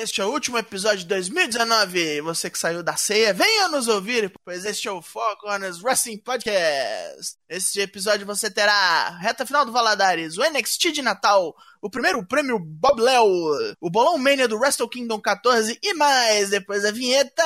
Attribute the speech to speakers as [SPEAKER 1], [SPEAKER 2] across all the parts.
[SPEAKER 1] Este é o último episódio de 2019. Você que saiu da ceia, venha nos ouvir, pois este é o Four Corners Wrestling Podcast. Este episódio você terá reta final do Valadares, o NXT de Natal, o primeiro prêmio Bob Léo, o Bolão Mania do Wrestle Kingdom 14 e mais. Depois a vinheta.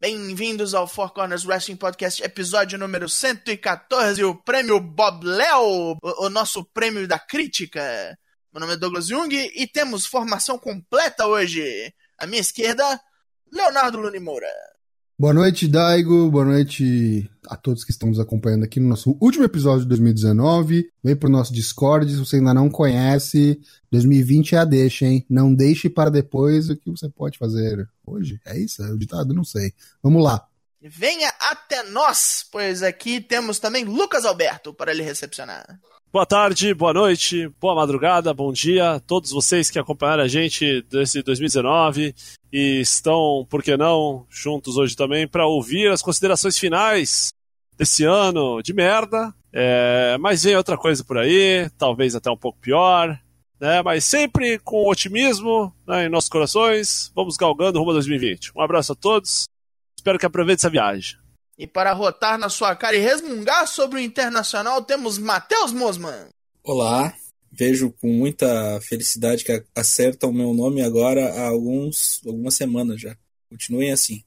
[SPEAKER 1] Bem-vindos ao Four Corners Wrestling Podcast, episódio número 114, o prêmio Bob Léo, o, o, nosso prêmio da crítica. Meu nome é Douglas Jung e temos formação completa hoje. À minha esquerda, Leonardo Luni Moura.
[SPEAKER 2] Boa noite, Daigo. Boa noite a todos que estão nos acompanhando aqui no nosso último episódio de 2019. Vem pro nosso Discord, se você ainda não conhece. 2020 é a deixa, hein? Não deixe para depois o que você pode fazer hoje. É isso? É o ditado? Não sei. Vamos lá.
[SPEAKER 1] Venha até nós, pois aqui temos também Lucas Alberto para lhe recepcionar.
[SPEAKER 3] Boa tarde, boa noite, boa madrugada, bom dia a todos vocês que acompanharam a gente desse 2019 e estão, por que não, juntos hoje também para ouvir as considerações finais desse ano de merda. É, mas vem outra coisa por aí, talvez até um pouco pior, né? Mas sempre com otimismo né, em nossos corações, vamos galgando rumo a 2020. Um abraço a todos, espero que aproveite essa viagem.
[SPEAKER 1] E para rotar na sua cara e resmungar sobre o Internacional, temos Matheus Mosman.
[SPEAKER 4] Olá, vejo com muita felicidade que acertam o meu nome agora há alguns, algumas semanas já. Continuem assim.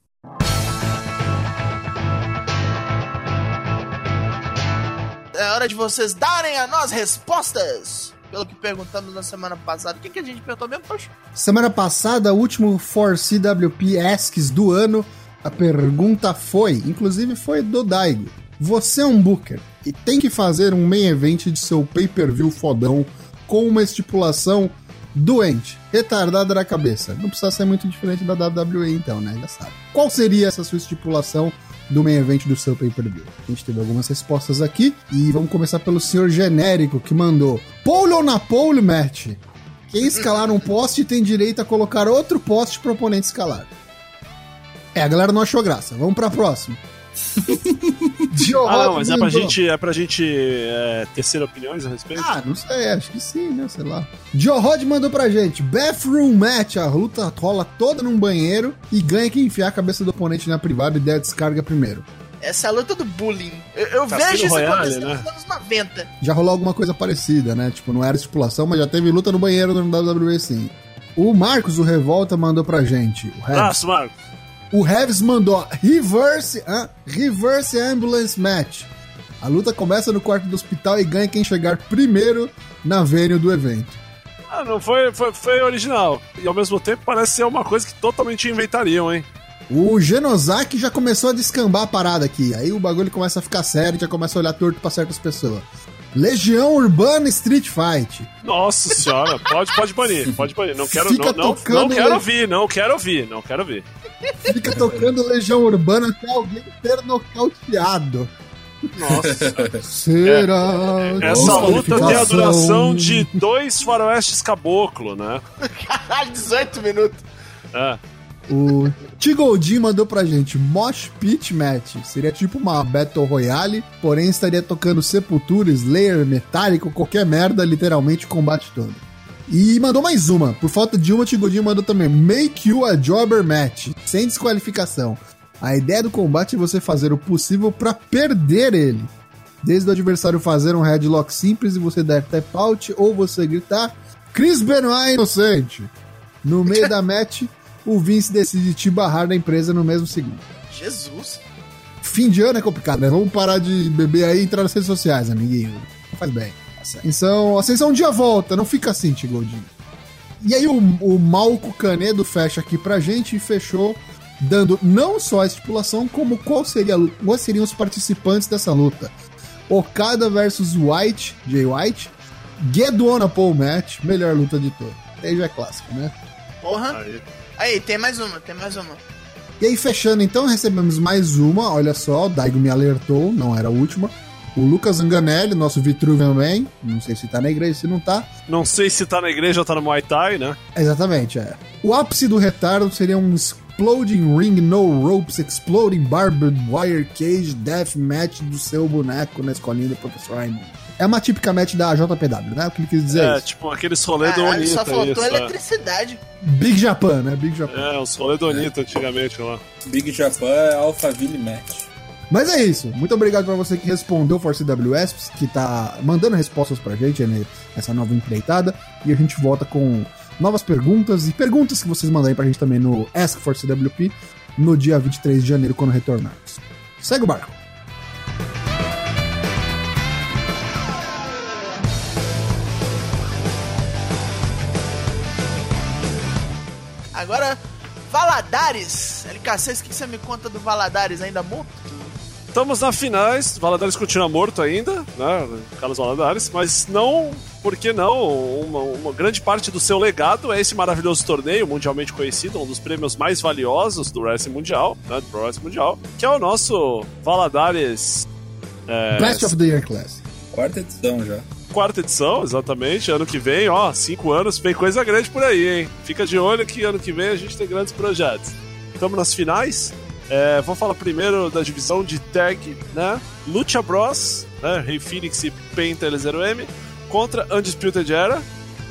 [SPEAKER 1] É hora de vocês darem a nós respostas. Pelo que perguntamos na semana passada. O que, que a gente perguntou mesmo, poxa?
[SPEAKER 2] Semana passada, o último 4CWP Asks do ano a pergunta foi, inclusive foi do Daigo. Você é um booker e tem que fazer um main event de seu pay-per-view fodão com uma estipulação doente, retardada da cabeça. Não precisa ser muito diferente da WWE então, né? Já sabe. Qual seria essa sua estipulação do main event do seu pay-per-view? A gente teve algumas respostas aqui e vamos começar pelo senhor genérico que mandou pole ou na pole match? Quem escalar um poste tem direito a colocar outro poste para o oponente escalar. É, a galera não achou graça. Vamos pra próxima.
[SPEAKER 3] Ah, não, mas é pra gente, é pra gente é, tecer opiniões a respeito?
[SPEAKER 2] Ah, não sei, acho que sim, né? Sei lá. Joe Rod mandou pra gente: Bathroom Match. A luta rola toda num banheiro e ganha quem enfiar a cabeça do oponente na privada e der a descarga primeiro.
[SPEAKER 1] Essa é a luta do bullying. Eu, eu vejo isso acontecendo né? nos anos 90.
[SPEAKER 2] Já rolou alguma coisa parecida, né? Tipo, não era estipulação, mas já teve luta no banheiro no WWE sim. O Marcos, o Revolta, mandou pra gente.
[SPEAKER 3] O Abraço, Marcos.
[SPEAKER 2] O Revis mandou reverse, uh, reverse ambulance match. A luta começa no quarto do hospital e ganha quem chegar primeiro na venue do evento.
[SPEAKER 3] Ah, não foi, foi, foi original. E ao mesmo tempo parece ser uma coisa que totalmente inventariam, hein?
[SPEAKER 2] O Genosaki já começou a descambar a parada aqui. Aí o bagulho começa a ficar sério, já começa a olhar torto pra certas pessoas. Legião Urbana Street Fight.
[SPEAKER 3] Nossa senhora, pode, pode banir, pode banir. Não quero, Fica não, não, não quero ouvir, não quero ouvir, não quero ouvir.
[SPEAKER 2] Fica tocando Legião Urbana até alguém ser nocauteado.
[SPEAKER 3] Nossa.
[SPEAKER 2] Será?
[SPEAKER 3] É, essa luta tem a duração de dois faroestes caboclo, né?
[SPEAKER 1] Caralho, 18 minutos.
[SPEAKER 3] É.
[SPEAKER 2] O Tigoldin mandou pra gente Mosh Pit Match. Seria tipo uma Battle Royale, porém estaria tocando Sepultura, Slayer, Metálico, qualquer merda, literalmente combate todo. E mandou mais uma. Por falta de uma, Tigodinho mandou também Make You a Jobber Match, sem desqualificação. A ideia do combate é você fazer o possível para perder ele. Desde o adversário fazer um headlock simples e você dar tap out ou você gritar Chris Benoit inocente. No meio da match, o Vince decide te barrar da empresa no mesmo segundo.
[SPEAKER 1] Jesus!
[SPEAKER 2] Fim de ano é complicado, né? Vamos parar de beber aí e entrar nas redes sociais, amiguinho. Faz bem. Ascensão, Ascensão um dia volta, não fica assim, Tigoldinho. E aí o, o Malco Canedo fecha aqui pra gente e fechou dando não só a estipulação, como qual seria, quais seriam os participantes dessa luta. Okada versus White, Jay White, Gedona Paul Match, melhor luta de todos. Aí já é clássico, né?
[SPEAKER 1] Porra. Aí. Aí, tem mais uma, tem mais uma.
[SPEAKER 2] E aí, fechando então, recebemos mais uma, olha só, o Daigo me alertou, não era a última. O Lucas Anganelli, nosso Vitruvian Man, não sei se tá na igreja, se não tá.
[SPEAKER 3] Não sei se tá na igreja ou tá no Muay Thai, né?
[SPEAKER 2] Exatamente, é. O ápice do retardo seria um Exploding Ring No Ropes Exploding Barbed Wire Cage Death Match do seu boneco na escolinha do Professor Raymond. É uma típica match da JPW, né? O que ele quis dizer é,
[SPEAKER 3] é
[SPEAKER 2] isso.
[SPEAKER 3] tipo aqueles rolê do
[SPEAKER 1] Caralho,
[SPEAKER 3] Onita.
[SPEAKER 1] só faltou
[SPEAKER 3] isso, é.
[SPEAKER 1] eletricidade.
[SPEAKER 2] Big Japan, né? Big Japan.
[SPEAKER 3] É, os rolê do Onita antigamente lá.
[SPEAKER 4] Big Japan é Alphaville Match.
[SPEAKER 2] Mas é isso. Muito obrigado pra você que respondeu for CWS, que tá mandando respostas pra gente né, nessa nova empreitada. E a gente volta com novas perguntas e perguntas que vocês mandarem pra gente também no Ask for CWP no dia 23 de janeiro, quando retornarmos. Segue o barco.
[SPEAKER 1] Agora, Valadares. LK6, o que você me conta do Valadares ainda morto?
[SPEAKER 3] Estamos na finais, Valadares continua morto ainda, né? Carlos Valadares, mas não, por que não? Uma, uma, grande parte do seu legado é esse maravilhoso torneio mundialmente conhecido, um dos prêmios mais valiosos do Wrestling Mundial, né? Do Wrestling Mundial, que é o nosso Valadares.
[SPEAKER 2] É, Best of the Year Class.
[SPEAKER 4] Quarta edição já.
[SPEAKER 3] Quarta edição, exatamente. Ano que vem, ó, cinco anos, vem coisa grande por aí, hein? Fica de olho que ano que vem a gente tem grandes projetos. Estamos nas finais. É, vou falar primeiro da divisão de tag, né? Lucha Bros, né? Rei Phoenix e Penta L0M contra Undisputed Era.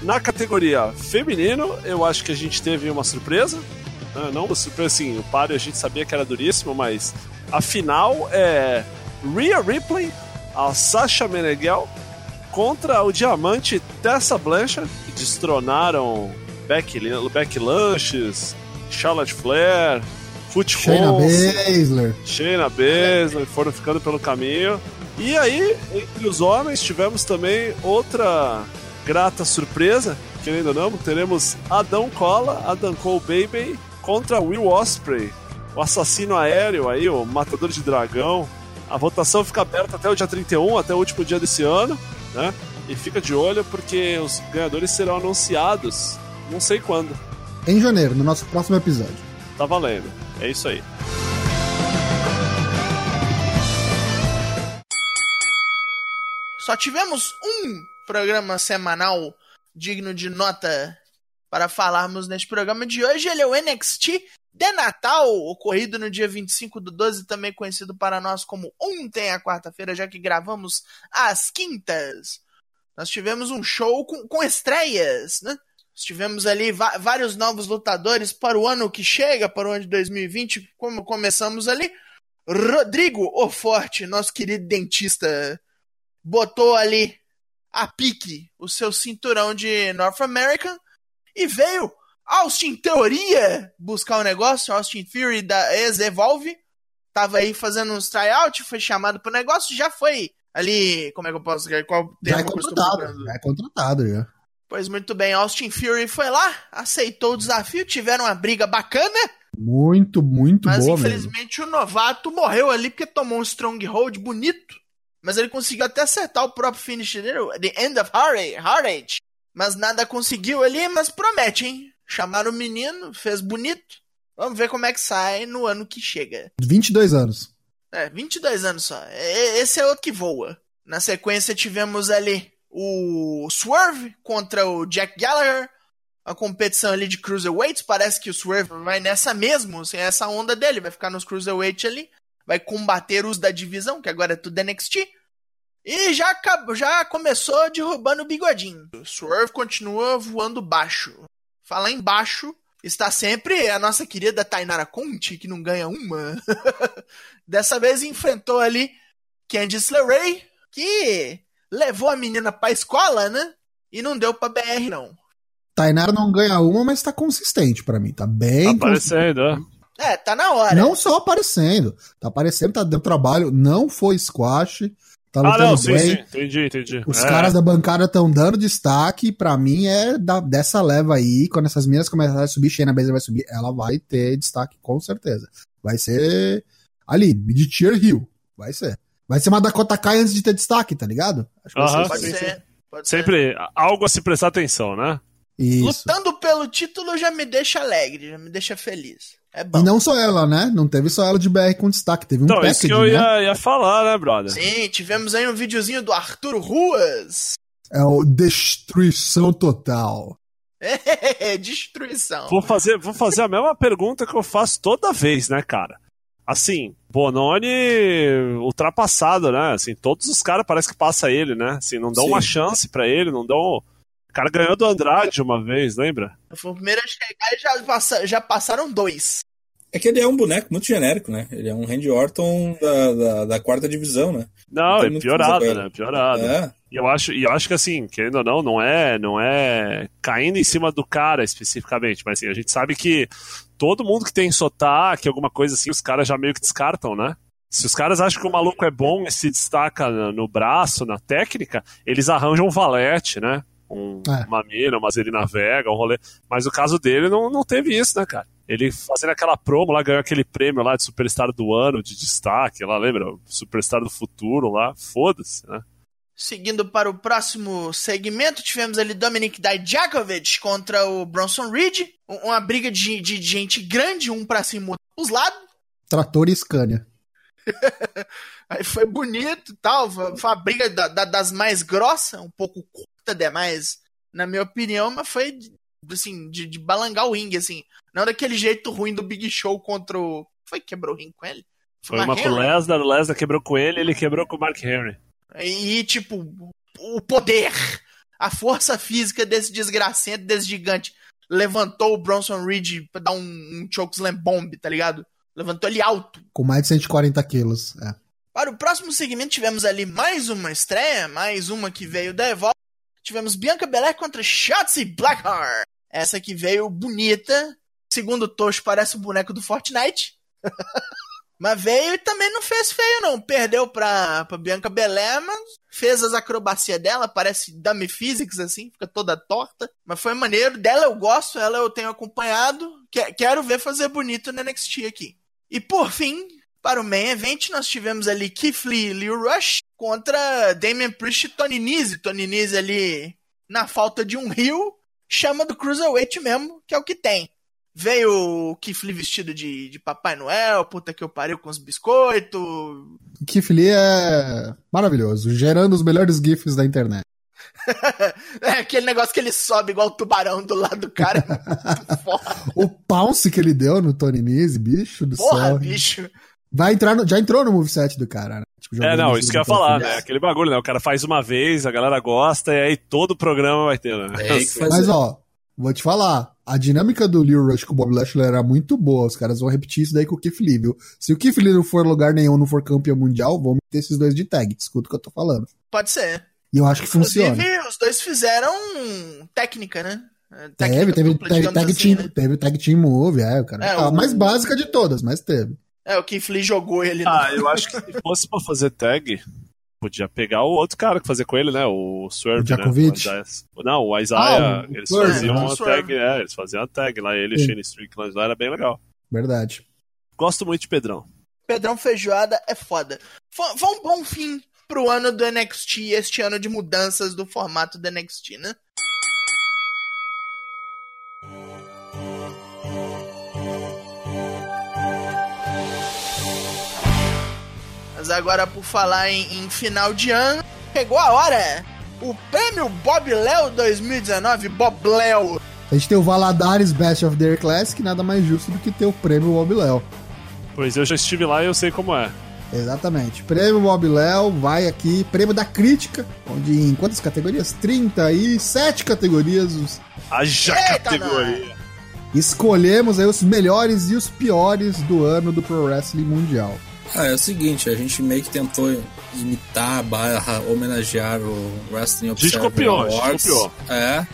[SPEAKER 3] Na categoria feminino, eu acho que a gente teve uma surpresa. Né? Não uma surpresa assim, o páreo a gente sabia que era duríssimo, mas a final é Rhea Ripley, a Sasha Meneghel contra o diamante Tessa Blanchard, que destronaram Becky, Becky Lunches, Charlotte Flair, Foot
[SPEAKER 2] Shayna Baszler.
[SPEAKER 3] Shayna Baszler, foram ficando pelo caminho. E aí, entre os homens, tivemos também outra grata surpresa, querendo ou não, teremos Adão Cola, Adam Cole Baby contra Will Osprey, o assassino aéreo aí, o matador de dragão. A votação fica aberta até o dia 31, até o último dia desse ano, né? E fica de olho porque os ganhadores serão anunciados não sei quando.
[SPEAKER 2] Em janeiro, no nosso próximo episódio.
[SPEAKER 3] Tá valendo. É isso aí.
[SPEAKER 1] Só tivemos um programa semanal digno de nota para falarmos neste programa de hoje. Ele é o NXT de Natal, ocorrido no dia 25 do 12, também conhecido para nós como ontem, a quarta-feira, já que gravamos às quintas. Nós tivemos um show com, com estreias, né? Tivemos ali vários novos lutadores para o ano que chega, para o ano de 2020, como começamos ali. Rodrigo O Forte, nosso querido dentista, botou ali a pique o seu cinturão de North American e veio Austin Teoria buscar o negócio, Austin Theory da ex-Evolve. Tava aí fazendo uns tryout, foi chamado pro negócio, já foi ali, como é que eu posso qual
[SPEAKER 2] já é contratado, já é contratado já.
[SPEAKER 1] Pois muito bem, Austin Fury foi lá, aceitou o desafio, tiveram uma briga bacana.
[SPEAKER 2] Muito, muito
[SPEAKER 1] mas,
[SPEAKER 2] boa.
[SPEAKER 1] Mas infelizmente
[SPEAKER 2] mesmo.
[SPEAKER 1] o novato morreu ali porque tomou um stronghold bonito. Mas ele conseguiu até acertar o próprio finish dele, The End of Heartache. Mas nada conseguiu ali, mas promete, hein? Chamaram o menino, fez bonito. Vamos ver como é que sai no ano que chega.
[SPEAKER 2] 22 anos.
[SPEAKER 1] É, 22 anos só. Esse é outro que voa. Na sequência tivemos ali o Swerve contra o Jack Gallagher. A competição ali de cruiserweights. Parece que o Swerve vai nessa mesmo, sem essa onda dele. Vai ficar nos cruiserweights ali. Vai combater os da divisão, que agora é tudo NXT. E já, acabou, já começou derrubando o bigodinho. O Swerve continua voando baixo. Falar em baixo, está sempre a nossa querida Tainara Conte, que não ganha uma. Dessa vez enfrentou ali Candice LeRae, que levou a menina pra escola, né? E não deu pra BR, não.
[SPEAKER 2] Tainara não ganha uma, mas tá consistente para mim. Tá bem.
[SPEAKER 3] Tá aparecendo,
[SPEAKER 1] é. É, tá na hora.
[SPEAKER 2] Não só aparecendo. Tá aparecendo, tá dando trabalho. Não foi squash. Tá
[SPEAKER 3] ah, não, sim, bem. sim. Entendi, entendi.
[SPEAKER 2] Os é. caras da bancada estão dando destaque. Pra mim é da, dessa leva aí. Quando essas meninas começarem a subir, Shayna Baszler vai subir. Ela vai ter destaque, com certeza. Vai ser ali, de tier hill. Vai ser. Vai ser uma Dakota Kai antes de ter destaque, tá ligado?
[SPEAKER 1] Acho que uh -huh, pode, ser,
[SPEAKER 3] pode Sempre ser. algo a se prestar atenção, né?
[SPEAKER 1] Isso. Lutando pelo título já me deixa alegre, já me deixa feliz. É bom.
[SPEAKER 2] E não só ela, né? Não teve só ela de BR com destaque, teve um então, package, isso
[SPEAKER 3] que eu ia, né? ia falar, né, brother?
[SPEAKER 1] Sim, tivemos aí um videozinho do Arthur Ruas.
[SPEAKER 2] É o Destruição Total.
[SPEAKER 1] É, destruição.
[SPEAKER 3] Vou fazer, vou fazer a mesma pergunta que eu faço toda vez, né, cara? Assim, Bononi ultrapassado, né? Assim, todos os caras parece que passa ele, né? Assim, não dão
[SPEAKER 4] Sim.
[SPEAKER 3] uma chance pra ele, não dão. O cara ganhou do Andrade uma vez, lembra?
[SPEAKER 1] Foi o primeiro a chegar e já, passa- já passaram dois.
[SPEAKER 4] É que ele é um boneco muito genérico, né? Ele é um Randy Orton da, da, da quarta divisão, né?
[SPEAKER 3] Não,
[SPEAKER 4] tem
[SPEAKER 3] é
[SPEAKER 4] muito
[SPEAKER 3] piorado,
[SPEAKER 4] coisa pra
[SPEAKER 3] né? Piorado.
[SPEAKER 4] É.
[SPEAKER 3] E eu acho, e eu acho que assim, querendo ou não, não é, não é caindo em cima do cara especificamente, mas assim, a gente sabe que todo mundo que tem sotaque, alguma coisa assim, os caras já meio que descartam, né? Se os caras acham que o maluco é bom e se destaca no, no braço, na técnica, eles arranjam um valete, né? Um,
[SPEAKER 2] É.
[SPEAKER 3] Uma mina, uma Zelina Vega, um rolê. Mas o caso dele não, não teve isso, né, cara? Ele fazendo aquela promo lá, ganhou aquele prêmio lá de Superstar do Ano, de destaque, lá, lembra? Superstar do Futuro lá, foda-se, né?
[SPEAKER 1] Seguindo para o próximo segmento, tivemos ali Dominic Dijakovic contra o Bronson Reed. Um- Uma briga de, de gente grande, um pra cima, outro pros lados.
[SPEAKER 2] Trator e Scania.
[SPEAKER 1] Aí foi bonito e tal. Foi foi uma briga da- da- das mais grossas, um pouco curta demais, na minha opinião, mas foi assim, de, de balangar o ringue, assim. Não daquele jeito ruim do Big Show contra o. Foi que quebrou o ringue com ele?
[SPEAKER 3] Foi
[SPEAKER 1] Mark
[SPEAKER 3] uma com o
[SPEAKER 1] Henry?
[SPEAKER 3] Lesnar, o Lesnar quebrou com ele, ele quebrou com o Mark Henry.
[SPEAKER 1] E, tipo, o poder, a força física desse desgracento, desse gigante, levantou o Bronson Reed pra dar um, um chokeslam bomb, tá ligado? Levantou ele alto.
[SPEAKER 2] Com mais de 140 quilos. É.
[SPEAKER 1] Para o próximo segmento, tivemos ali mais uma estreia, mais uma que veio da Evolve. Tivemos Bianca Belair contra Shotzi Blackheart. Essa que veio bonita. Segundo o Tocho, parece o boneco do Fortnite. mas veio e também não fez feio, não. Perdeu pra, pra Bianca Belair, mas fez as acrobacias dela. Parece dummy physics, assim. Fica toda torta. Mas foi maneiro. Dela eu gosto, ela eu tenho acompanhado. Que- Quero ver fazer bonito no NXT aqui. E por fim, para o main event, nós tivemos ali Keith Lee e Leo Rush contra Damian Priest e Tony Nese. Tony Nese ali, na falta de um rio, chama do Cruiserweight mesmo, que é o que tem. Veio o Keith Lee vestido de, de Papai Noel, puta que eu pariu com os biscoitos.
[SPEAKER 2] Keith Lee é maravilhoso, gerando os melhores GIFs da internet.
[SPEAKER 1] é aquele negócio que ele sobe igual o tubarão do lado do cara.
[SPEAKER 2] O pounce que ele deu no Tony Nese, bicho do
[SPEAKER 1] Porra,
[SPEAKER 2] céu.
[SPEAKER 1] bicho.
[SPEAKER 2] Vai entrar no- já entrou no moveset do cara, né? Tipo,
[SPEAKER 3] É, não, isso que eu ia falar, né? Aquele bagulho, né? O cara faz uma vez, a galera gosta, e aí todo o programa vai ter, né?
[SPEAKER 4] É aí que faz
[SPEAKER 2] Mas ó, vou te falar, a dinâmica do Leo Rush com o Bob Lashley era muito boa. Os caras vão repetir isso daí com o Keith Lee, viu? Se o Keith Lee não for lugar nenhum, não for campeão mundial, vão meter esses dois de tag. Escuta o que eu tô falando.
[SPEAKER 1] Pode ser.
[SPEAKER 2] E eu acho que funciona.
[SPEAKER 1] Inclusive, os dois fizeram técnica, né?
[SPEAKER 2] Teve,
[SPEAKER 1] Técnica
[SPEAKER 2] teve,
[SPEAKER 1] dupla,
[SPEAKER 2] teve tag
[SPEAKER 1] assim,
[SPEAKER 2] team,
[SPEAKER 1] né?
[SPEAKER 2] teve tag team move, é, o cara.
[SPEAKER 1] É,
[SPEAKER 2] a
[SPEAKER 1] o-
[SPEAKER 2] mais básica de todas, mas teve.
[SPEAKER 1] É, o Keith Lee jogou ele
[SPEAKER 3] Ah,
[SPEAKER 1] no...
[SPEAKER 3] eu acho que se fosse pra fazer tag, podia pegar o outro cara que fazia com ele, né? O Swerve,
[SPEAKER 2] O Djokovic?
[SPEAKER 3] né? O Isaiah. Não, o Isaiah,
[SPEAKER 2] Ah, o
[SPEAKER 3] eles
[SPEAKER 2] Swerve,
[SPEAKER 3] faziam
[SPEAKER 1] né?
[SPEAKER 3] uma tag, é, eles faziam a tag lá, ele e o
[SPEAKER 2] Sim.
[SPEAKER 3] Shane Strickland lá, era bem legal.
[SPEAKER 2] Verdade.
[SPEAKER 3] Gosto muito de Pedrão.
[SPEAKER 1] Pedrão Feijoada é foda. Foi, foi um bom fim pro ano do NXT, este ano de mudanças do formato do NXT, né? Agora, por falar em, em final de ano, chegou a hora! O prêmio Bob Léo 2019, Bob Léo.
[SPEAKER 2] A gente tem o Valadares Best of Their Class, que nada mais justo do que ter o prêmio Bob Léo.
[SPEAKER 3] Pois eu já estive lá e eu sei como é.
[SPEAKER 2] Exatamente. Prêmio Bob Léo vai aqui, prêmio da crítica, onde em quantas categorias? 37 categorias. Os...
[SPEAKER 3] Haja
[SPEAKER 1] Eita,
[SPEAKER 3] categoria.
[SPEAKER 2] Escolhemos aí os melhores e os piores do ano do Pro Wrestling Mundial.
[SPEAKER 4] Ah, é o seguinte, a gente meio que tentou imitar, barra, homenagear o Wrestling Observer
[SPEAKER 3] copiou, a gente
[SPEAKER 4] Awards.
[SPEAKER 3] copiou.
[SPEAKER 4] É.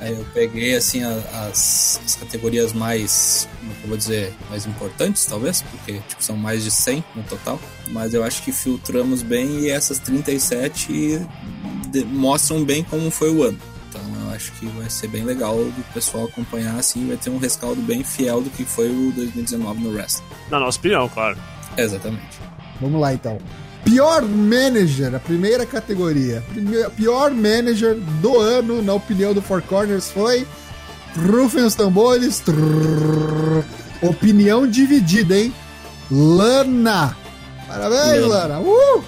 [SPEAKER 4] Aí eu peguei, assim, as, as categorias mais, como que eu vou dizer, mais importantes, talvez, porque tipo, são mais de 100 no total. Mas eu acho que filtramos bem e essas 37 de- mostram bem como foi o ano. Então eu acho que vai ser bem legal do pessoal acompanhar, assim, vai ter um rescaldo bem fiel do que foi o 2019 no Wrestling.
[SPEAKER 3] Na nossa opinião, claro.
[SPEAKER 4] Exatamente.
[SPEAKER 2] Vamos lá então. Pior manager, a primeira categoria. Prime- pior manager do ano, na opinião do Four Corners, foi. Rufem os tambores. Trrr. Opinião dividida, hein? Lana. Parabéns, Lana.
[SPEAKER 4] Lana.
[SPEAKER 2] Uh!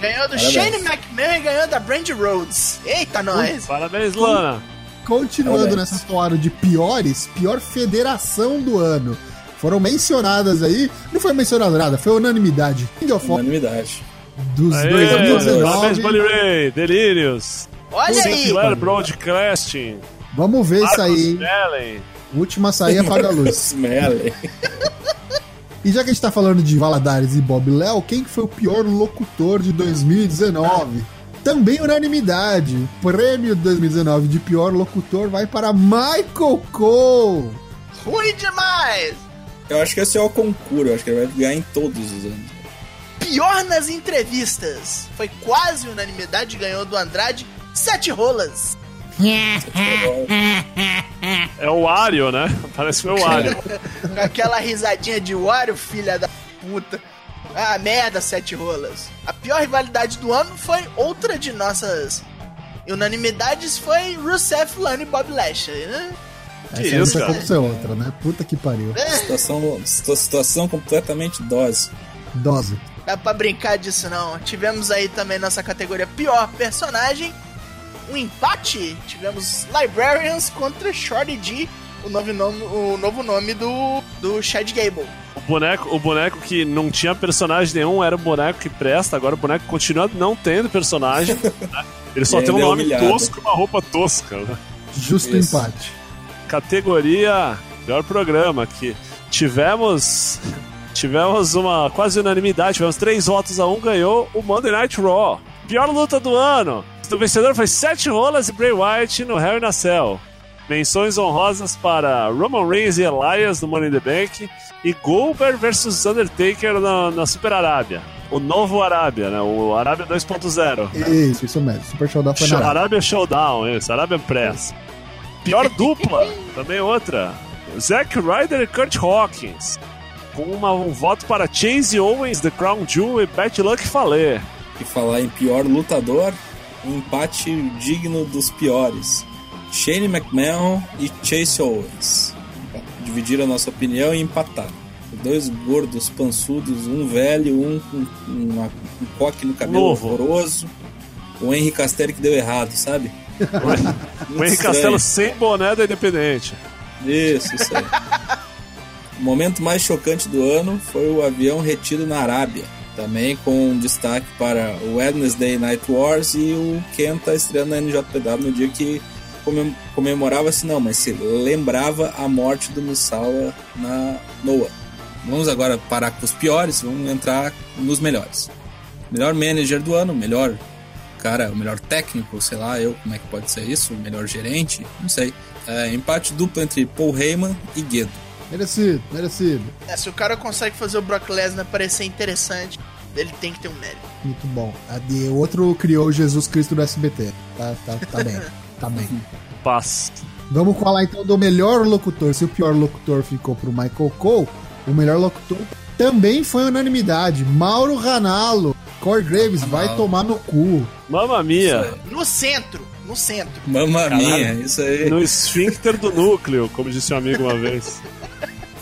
[SPEAKER 1] Ganhou do
[SPEAKER 4] Parabéns.
[SPEAKER 1] Shane McMahon e ganhou da Brandy Rhodes. Eita, nós!
[SPEAKER 3] Parabéns, Lana.
[SPEAKER 2] Continuando
[SPEAKER 4] Parabéns.
[SPEAKER 2] nessa toada de piores, pior federação do ano. Foram mencionadas aí. Não foi mencionado nada, foi unanimidade. King of
[SPEAKER 4] Unanimidade.
[SPEAKER 2] dos
[SPEAKER 3] Aê,
[SPEAKER 2] 2019.
[SPEAKER 3] Parabéns, Bully Ray, Delírios.
[SPEAKER 1] Olha aí!
[SPEAKER 3] Sinclair Broadcasting.
[SPEAKER 2] Vamos ver isso aí. Última a sair, apaga a luz. E já que a gente tá falando de Valadares e Bob Léo, quem que foi o pior locutor de 2019? Também unanimidade. O prêmio de 2019 de pior locutor vai para Michael Cole.
[SPEAKER 1] Ruim demais!
[SPEAKER 4] Eu acho que esse é o concurso, eu acho que ele vai ganhar em todos os anos.
[SPEAKER 1] Pior nas entrevistas. Foi quase unanimidade, ganhou do Andrade sete rolas.
[SPEAKER 3] É o Wario, né? Parece que foi o Wario.
[SPEAKER 1] Com aquela risadinha de Wario, filha da puta. Ah, merda, sete rolas. A pior rivalidade do ano foi outra de nossas unanimidades, foi Rusev, Lano e Bob Lashley, né?
[SPEAKER 2] Essa
[SPEAKER 3] isso,
[SPEAKER 2] ser outra, né? Puta que pariu.
[SPEAKER 4] Situação, situa- situação completamente dose.
[SPEAKER 2] Dose.
[SPEAKER 1] Dá pra brincar disso não. Tivemos aí também nossa categoria pior personagem. Um empate. Tivemos Librarians contra Shorty G, o novo nome, o novo nome do, do Chad Gable.
[SPEAKER 3] O boneco, o boneco que não tinha personagem nenhum era o boneco que presta, agora o boneco continua não tendo personagem. né? Ele só
[SPEAKER 4] E
[SPEAKER 3] tem um
[SPEAKER 4] é
[SPEAKER 3] nome
[SPEAKER 4] humilhado.
[SPEAKER 3] tosco e uma roupa tosca. né?
[SPEAKER 2] Justo
[SPEAKER 4] Isso.
[SPEAKER 2] empate.
[SPEAKER 3] Categoria pior programa que tivemos tivemos uma quase unanimidade, tivemos três votos a um, ganhou o Monday Night Raw. Pior luta do ano. O vencedor foi Seth Rollins e Bray Wyatt no Hell in a Cell. Menções honrosas para Roman Reigns e Elias no Money in the Bank e Goldberg versus Undertaker na, na Super Arábia. O novo Arábia, né? O Arábia 2.0.
[SPEAKER 2] Isso, isso mesmo. Super Showdown foi na Arábia.
[SPEAKER 3] Arábia Showdown, isso, Arábia Press. Pior dupla, também outra. Zack Ryder e Kurt Hawkins. Com uma- um voto para Chase Owens, The Crown Jewel e Bad Luck Fale.
[SPEAKER 4] E falar em pior lutador, um empate digno dos piores. Shane McMahon e Chase Owens. Dividiram a nossa opinião e empataram. Dois gordos pançudos, um velho, um com uma- um coque no cabelo
[SPEAKER 3] Novo.
[SPEAKER 4] horroroso. O Henry Castelli que deu errado, sabe?
[SPEAKER 3] O Henrique Castelo sem boné da Independente.
[SPEAKER 4] Isso, isso aí. o momento mais chocante do ano foi o avião retido na Arábia. Também com destaque para o Wednesday Night Wars e o Kenta estreando na NJPW no dia que comem- comemorava-se, não, mas se lembrava a morte do Misawa na Noah. Vamos agora parar com os piores, vamos entrar nos melhores. Melhor manager do ano, melhor cara, o melhor técnico, sei lá, eu, como é que pode ser isso? O melhor gerente, não sei. É, empate duplo entre Paul Heyman e Guedo.
[SPEAKER 2] Merecido, merecido.
[SPEAKER 1] É, se o cara consegue fazer o Brock Lesnar parecer interessante, ele tem que ter um mérito.
[SPEAKER 2] Muito bom. A de outro criou Jesus Cristo do SBT. Tá, tá, tá bem. Tá bem.
[SPEAKER 3] Paz.
[SPEAKER 2] Vamos falar então do melhor locutor. Se o pior locutor ficou pro Michael Cole, o melhor locutor também foi unanimidade. Mauro Ranallo. Corey Graves vai
[SPEAKER 4] Ranallo.
[SPEAKER 2] tomar no cu.
[SPEAKER 3] Mamma mia.
[SPEAKER 1] No centro, no centro.
[SPEAKER 4] Mamma
[SPEAKER 3] Caralho.
[SPEAKER 4] minha, isso aí.
[SPEAKER 3] No esfíncter do núcleo, como disse um amigo uma vez.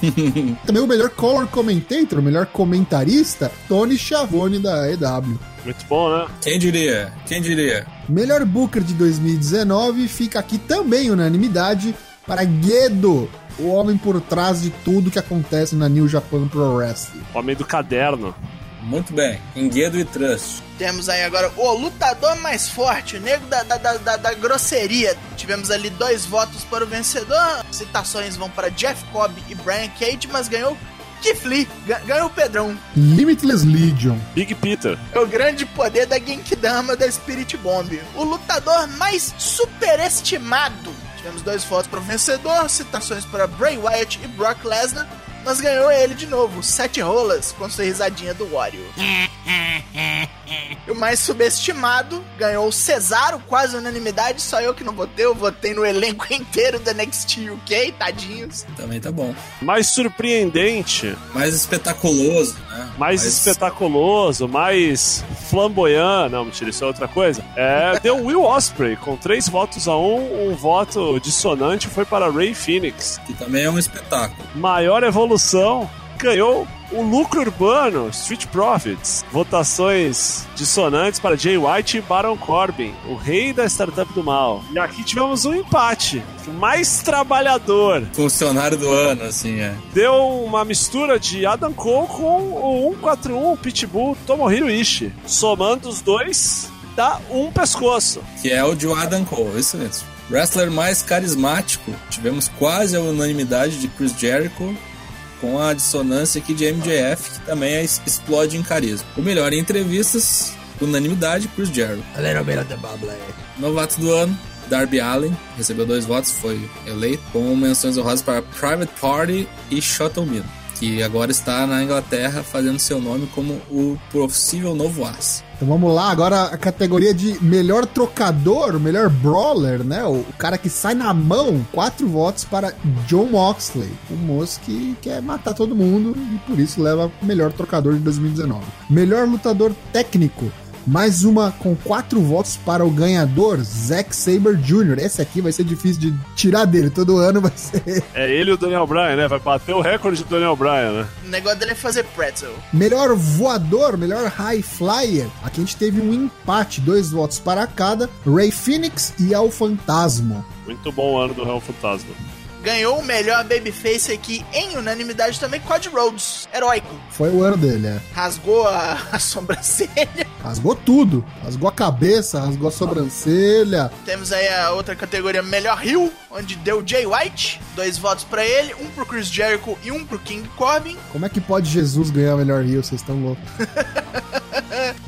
[SPEAKER 2] Também o melhor color commentator, o melhor comentarista, Tony Schiavone da EW.
[SPEAKER 3] Muito bom, né?
[SPEAKER 4] Quem diria? Quem diria?
[SPEAKER 2] Melhor Booker de 2019 fica aqui também unanimidade para Guedo, o homem por trás de tudo que acontece na New Japan Pro Wrestling.
[SPEAKER 3] Homem do caderno.
[SPEAKER 4] Muito bem. Enguedo e Trust.
[SPEAKER 1] Temos aí agora o lutador mais forte, o nego da, da, da, da- grosseria. Tivemos ali dois votos para o vencedor. Citações vão para Jeff Cobb e Brian Cage, mas ganhou Keith Lee, ganhou o Pedrão.
[SPEAKER 2] Limitless Legion.
[SPEAKER 3] Big Peter.
[SPEAKER 1] É o grande poder da Genkidama da Spirit Bomb. O lutador mais superestimado. Tivemos dois votos para o vencedor, citações para Bray Wyatt e Brock Lesnar, mas ganhou ele de novo, sete rolas, com sua risadinha do Wario. E o mais subestimado ganhou o Cesaro, quase unanimidade, só eu que não votei, eu votei no elenco inteiro da NXT UK, tadinhos.
[SPEAKER 4] Também tá bom.
[SPEAKER 3] Mais surpreendente,
[SPEAKER 4] Mais espetaculoso, né?
[SPEAKER 3] mais espetaculoso, mais flamboyant. Não, mentira, isso é outra coisa. É, deu Will Osprey com três votos a um. Um voto dissonante foi para Ray Phoenix.
[SPEAKER 4] Que também é um espetáculo.
[SPEAKER 3] Maior evolução ganhou o lucro urbano, Street Profits, votações dissonantes para Jay White e Baron Corbin, o rei da startup do mal. E aqui tivemos um empate. O mais trabalhador
[SPEAKER 4] Funcionário do ano, assim, é.
[SPEAKER 3] deu uma mistura de Adam Cole com o 141 Pitbull Tomohiro Ishii. Somando os dois, dá um pescoço.
[SPEAKER 4] Que é o de Adam Cole, isso mesmo. Wrestler mais carismático, tivemos quase a unanimidade de Chris Jericho, com a dissonância aqui de MJF, que também é- explode em carisma. O melhor em entrevistas, unanimidade, Chris Jericho.
[SPEAKER 2] A little bit of the bubble.
[SPEAKER 4] Novato do ano, Darby Allen, recebeu dois votos, foi eleito, com menções honrosas para Private Party e Shottle Mill, que agora está na Inglaterra fazendo seu nome como o possível novo As.
[SPEAKER 2] Então vamos lá, agora a categoria de melhor trocador, melhor brawler, né? O, cara que sai na mão, quatro votos para John Moxley, o moço que quer matar todo mundo e por isso leva melhor trocador de 2019. Melhor lutador técnico, mais uma com quatro votos para o ganhador, Zack Saber Jr. Esse aqui vai ser difícil de tirar dele, todo ano vai ser.
[SPEAKER 3] É ele e o Daniel Bryan, né? Vai bater o recorde do Daniel Bryan, né?
[SPEAKER 1] O negócio dele é fazer pretzel.
[SPEAKER 2] Melhor voador, melhor high flyer. Aqui a gente teve um empate, dois votos para cada, Ray Phoenix e Al Fantasma.
[SPEAKER 3] Muito bom ano do Real Fantasma.
[SPEAKER 1] Ganhou o melhor babyface aqui em unanimidade também, Cody Rhodes. Heróico.
[SPEAKER 2] Foi o ano dele, é.
[SPEAKER 1] Rasgou a, a sobrancelha.
[SPEAKER 2] Rasgou tudo. Rasgou a cabeça, rasgou a sobrancelha.
[SPEAKER 1] Temos aí a outra categoria, melhor Hill, onde deu Jay White. Dois votos pra ele, um pro Chris Jericho e um pro King Corbin.
[SPEAKER 2] Como é que pode Jesus ganhar o melhor Rio? Vocês estão loucos.